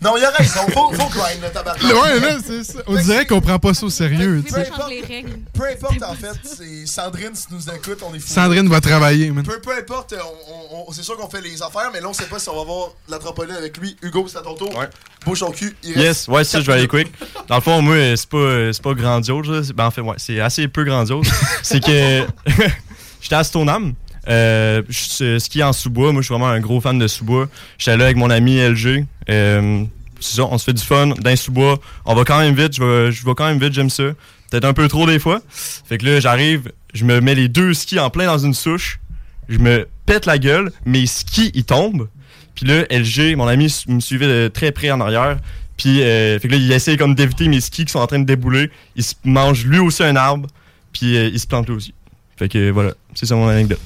[SPEAKER 3] Non, il y a raison, faut, faut grind le tabac.
[SPEAKER 7] Ouais, là, c'est ça. On dirait qu'on prend pas ça au sérieux,
[SPEAKER 4] les règles.
[SPEAKER 3] Peu importe en fait, c'est Sandrine si nous écoute, on est fous.
[SPEAKER 7] Sandrine va travailler, man.
[SPEAKER 3] Peu, peu importe, on, on- on- c'est sûr qu'on fait les affaires, mais là on sait pas si on va voir la trampoline avec lui. Hugo, c'est à ton tour.
[SPEAKER 5] Ouais.
[SPEAKER 3] Bouge ton cul. Il
[SPEAKER 5] Yes,
[SPEAKER 3] reste
[SPEAKER 5] ouais, ça, je vais aller quick. Dans le fond, moi, c'est pas, c'est pas grandiose. Ben, en fait, ouais, c'est assez peu grandiose. c'est que j'étais à Stoneham. Euh, je ski en sous-bois. Moi, je suis vraiment un gros fan de sous-bois. J'étais là avec mon ami LG. Euh, c'est ça, on se fait du fun dans sous-bois. On va quand même vite. Je vais, je quand même vite, j'aime ça. Peut-être un peu trop des fois. Fait que là, j'arrive, je me mets les deux skis en plein dans une souche. Je me pète la gueule. Mes skis, ils tombent. Puis là, LG, mon ami, me suivait de très près en arrière. Puis, euh, fait que là, il essaie comme d'éviter mes skis qui sont en train de débouler. Il se mange lui aussi un arbre. Puis, euh, il se plante lui aussi. Fait que voilà, c'est ça mon anecdote.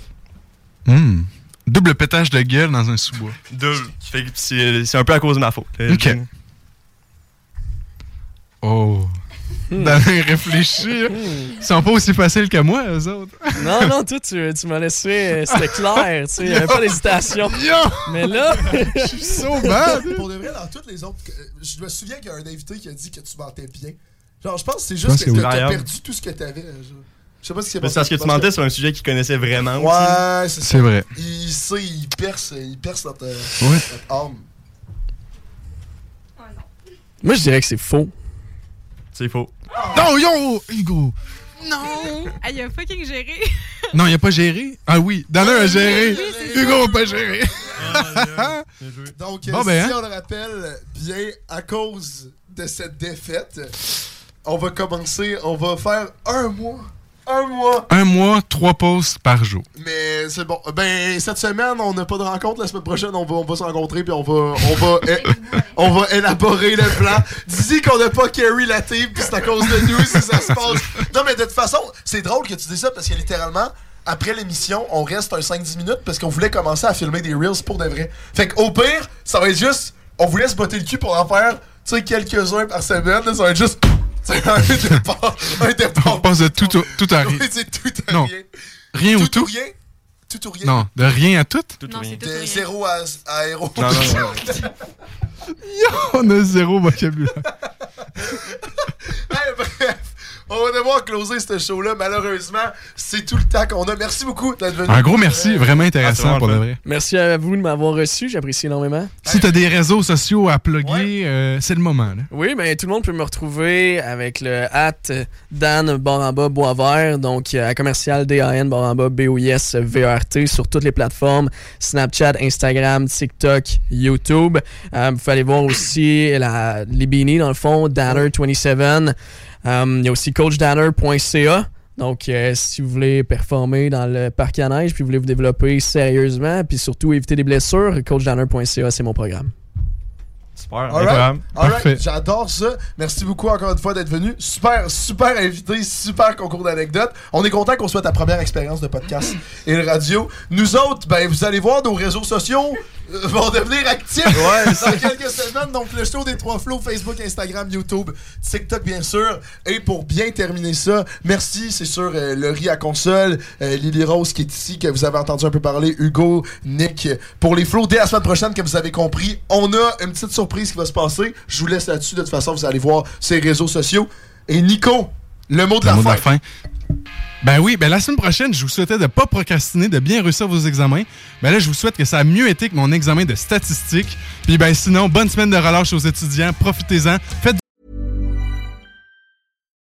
[SPEAKER 7] Hmm. Double pétage de gueule dans un sous-bois.
[SPEAKER 5] Que c'est un peu à cause de ma faute. Euh,
[SPEAKER 7] Ok. Oh. Dans les réfléchir. Ils sont pas aussi faciles que moi, eux autres.
[SPEAKER 6] Non, non, toi, tu, tu m'as laissé. euh, C'était clair, tu sais. Il n'y avait pas d'hésitation. Mais là.
[SPEAKER 7] Je suis so bad!
[SPEAKER 3] Pour de vrai, dans toutes les autres. Je me souviens qu'il y a un invité qui a dit que tu mentais bien. Genre, je pense que c'est
[SPEAKER 7] pense
[SPEAKER 3] juste
[SPEAKER 7] que
[SPEAKER 3] que t'as
[SPEAKER 5] Variable.
[SPEAKER 3] perdu tout ce que t'avais. genre. Je sais pas ce qui s'est
[SPEAKER 5] Mais
[SPEAKER 3] passé.
[SPEAKER 5] c'est parce que tu mentais sur un sujet qu'il connaissait vraiment aussi.
[SPEAKER 3] Ouais, c'est ça.
[SPEAKER 7] C'est vrai.
[SPEAKER 3] Il sait, il perce, il perce notre, euh,
[SPEAKER 7] Ouais.
[SPEAKER 3] notre âme.
[SPEAKER 6] Moi, je dirais que c'est faux.
[SPEAKER 5] C'est faux.
[SPEAKER 7] Non, yo, Hugo!
[SPEAKER 4] Non! Ah, il a fucking géré.
[SPEAKER 7] Non, il a pas géré? Ah oui, Dan a géré. Hugo a pas géré.
[SPEAKER 3] Donc, euh,
[SPEAKER 7] Bon, ben,
[SPEAKER 3] si
[SPEAKER 7] hein.
[SPEAKER 3] on le rappelle bien, à cause de cette défaite, on va commencer, on va faire un mois. Un mois!
[SPEAKER 7] Un mois, trois pauses par jour.
[SPEAKER 3] Mais c'est bon. Ben, cette semaine, on n'a pas de rencontre. La semaine prochaine, on va, on va se rencontrer puis on va, on va, é- on va élaborer le plan. Dis qu'on n'a pas carry la team puis c'est à cause de nous si ça se passe. Non, mais de toute façon, c'est drôle que tu dis ça parce que littéralement, après l'émission, on reste un 5-10 minutes parce qu'on voulait commencer à filmer des reels pour de vrai. Fait qu'au pire, ça va être juste, on vous laisse botter le cul pour en faire, tu sais, quelques-uns par semaine. là, ça va être juste, c'est un départ, un départ.
[SPEAKER 7] On passe de tout, au- tout à rien.
[SPEAKER 3] Oui, c'est tout à
[SPEAKER 7] Non.
[SPEAKER 3] rien.
[SPEAKER 7] Rien ou
[SPEAKER 3] Tout ou
[SPEAKER 7] tout?
[SPEAKER 3] rien? Tout ou rien?
[SPEAKER 7] Non, de rien à tout?
[SPEAKER 5] Tout
[SPEAKER 4] Non,
[SPEAKER 5] ou rien.
[SPEAKER 4] c'est tout
[SPEAKER 3] De
[SPEAKER 4] rien.
[SPEAKER 3] zéro à, à héros.
[SPEAKER 5] Non, non, non.
[SPEAKER 7] On a zéro vocabulaire.
[SPEAKER 3] Hey, bref, On va devoir closer ce show-là. Malheureusement, c'est tout le temps qu'on a. Merci beaucoup d'être venu.
[SPEAKER 7] Un gros merci, vraiment intéressant pour de vrai.
[SPEAKER 6] Merci à vous de m'avoir reçu, j'apprécie énormément.
[SPEAKER 7] Si t'as des réseaux sociaux à plugger, euh, c'est le moment. Là.
[SPEAKER 6] Oui, ben tout le monde peut me retrouver avec le at Dan Baramba Boisvert, donc à commercial D-A-N Baramba B-O-I-S V-E-R-T sur toutes les plateformes Snapchat, Instagram, TikTok, YouTube. Euh, vous pouvez aller voir aussi la, les beanies dans le fond, Danner27. Euh, Il y a aussi coachdanner.ca. Donc, euh, si vous voulez performer dans le parc à neige, puis vous voulez vous développer sérieusement, puis surtout éviter des blessures, coachdanner.ca, c'est mon programme.
[SPEAKER 5] Super,
[SPEAKER 3] All right.
[SPEAKER 5] incroyable.
[SPEAKER 3] All right.
[SPEAKER 7] Parfait.
[SPEAKER 3] J'adore ça. Merci beaucoup encore une fois d'être venu. Super, super invité, super concours d'anecdotes. On est content qu'on soit ta première expérience de podcast et de radio. Nous autres, ben vous allez voir nos réseaux sociaux euh, vont devenir actifs dans quelques semaines. Donc le show des trois flots, Facebook, Instagram, YouTube, TikTok bien sûr. Et pour bien terminer ça, merci, c'est sûr, euh, le riz à console, euh, Lily Rose qui est ici, que vous avez entendu un peu parler, Hugo, Nick. Pour les flots, dès la semaine prochaine, que vous avez compris, on a une petite surprise qui va se passer. Je vous laisse là-dessus. De toute façon, vous allez voir ces réseaux sociaux. Et Nico, le mot de
[SPEAKER 7] Le
[SPEAKER 3] la
[SPEAKER 7] mot de
[SPEAKER 3] fin.
[SPEAKER 7] la fin. Ben oui, ben la semaine prochaine, je vous souhaitais de pas procrastiner, de bien réussir vos examens. Ben là, je vous souhaite que ça a mieux été que mon examen de statistique. Puis ben sinon, bonne semaine de relâche aux étudiants, profitez-en. Faites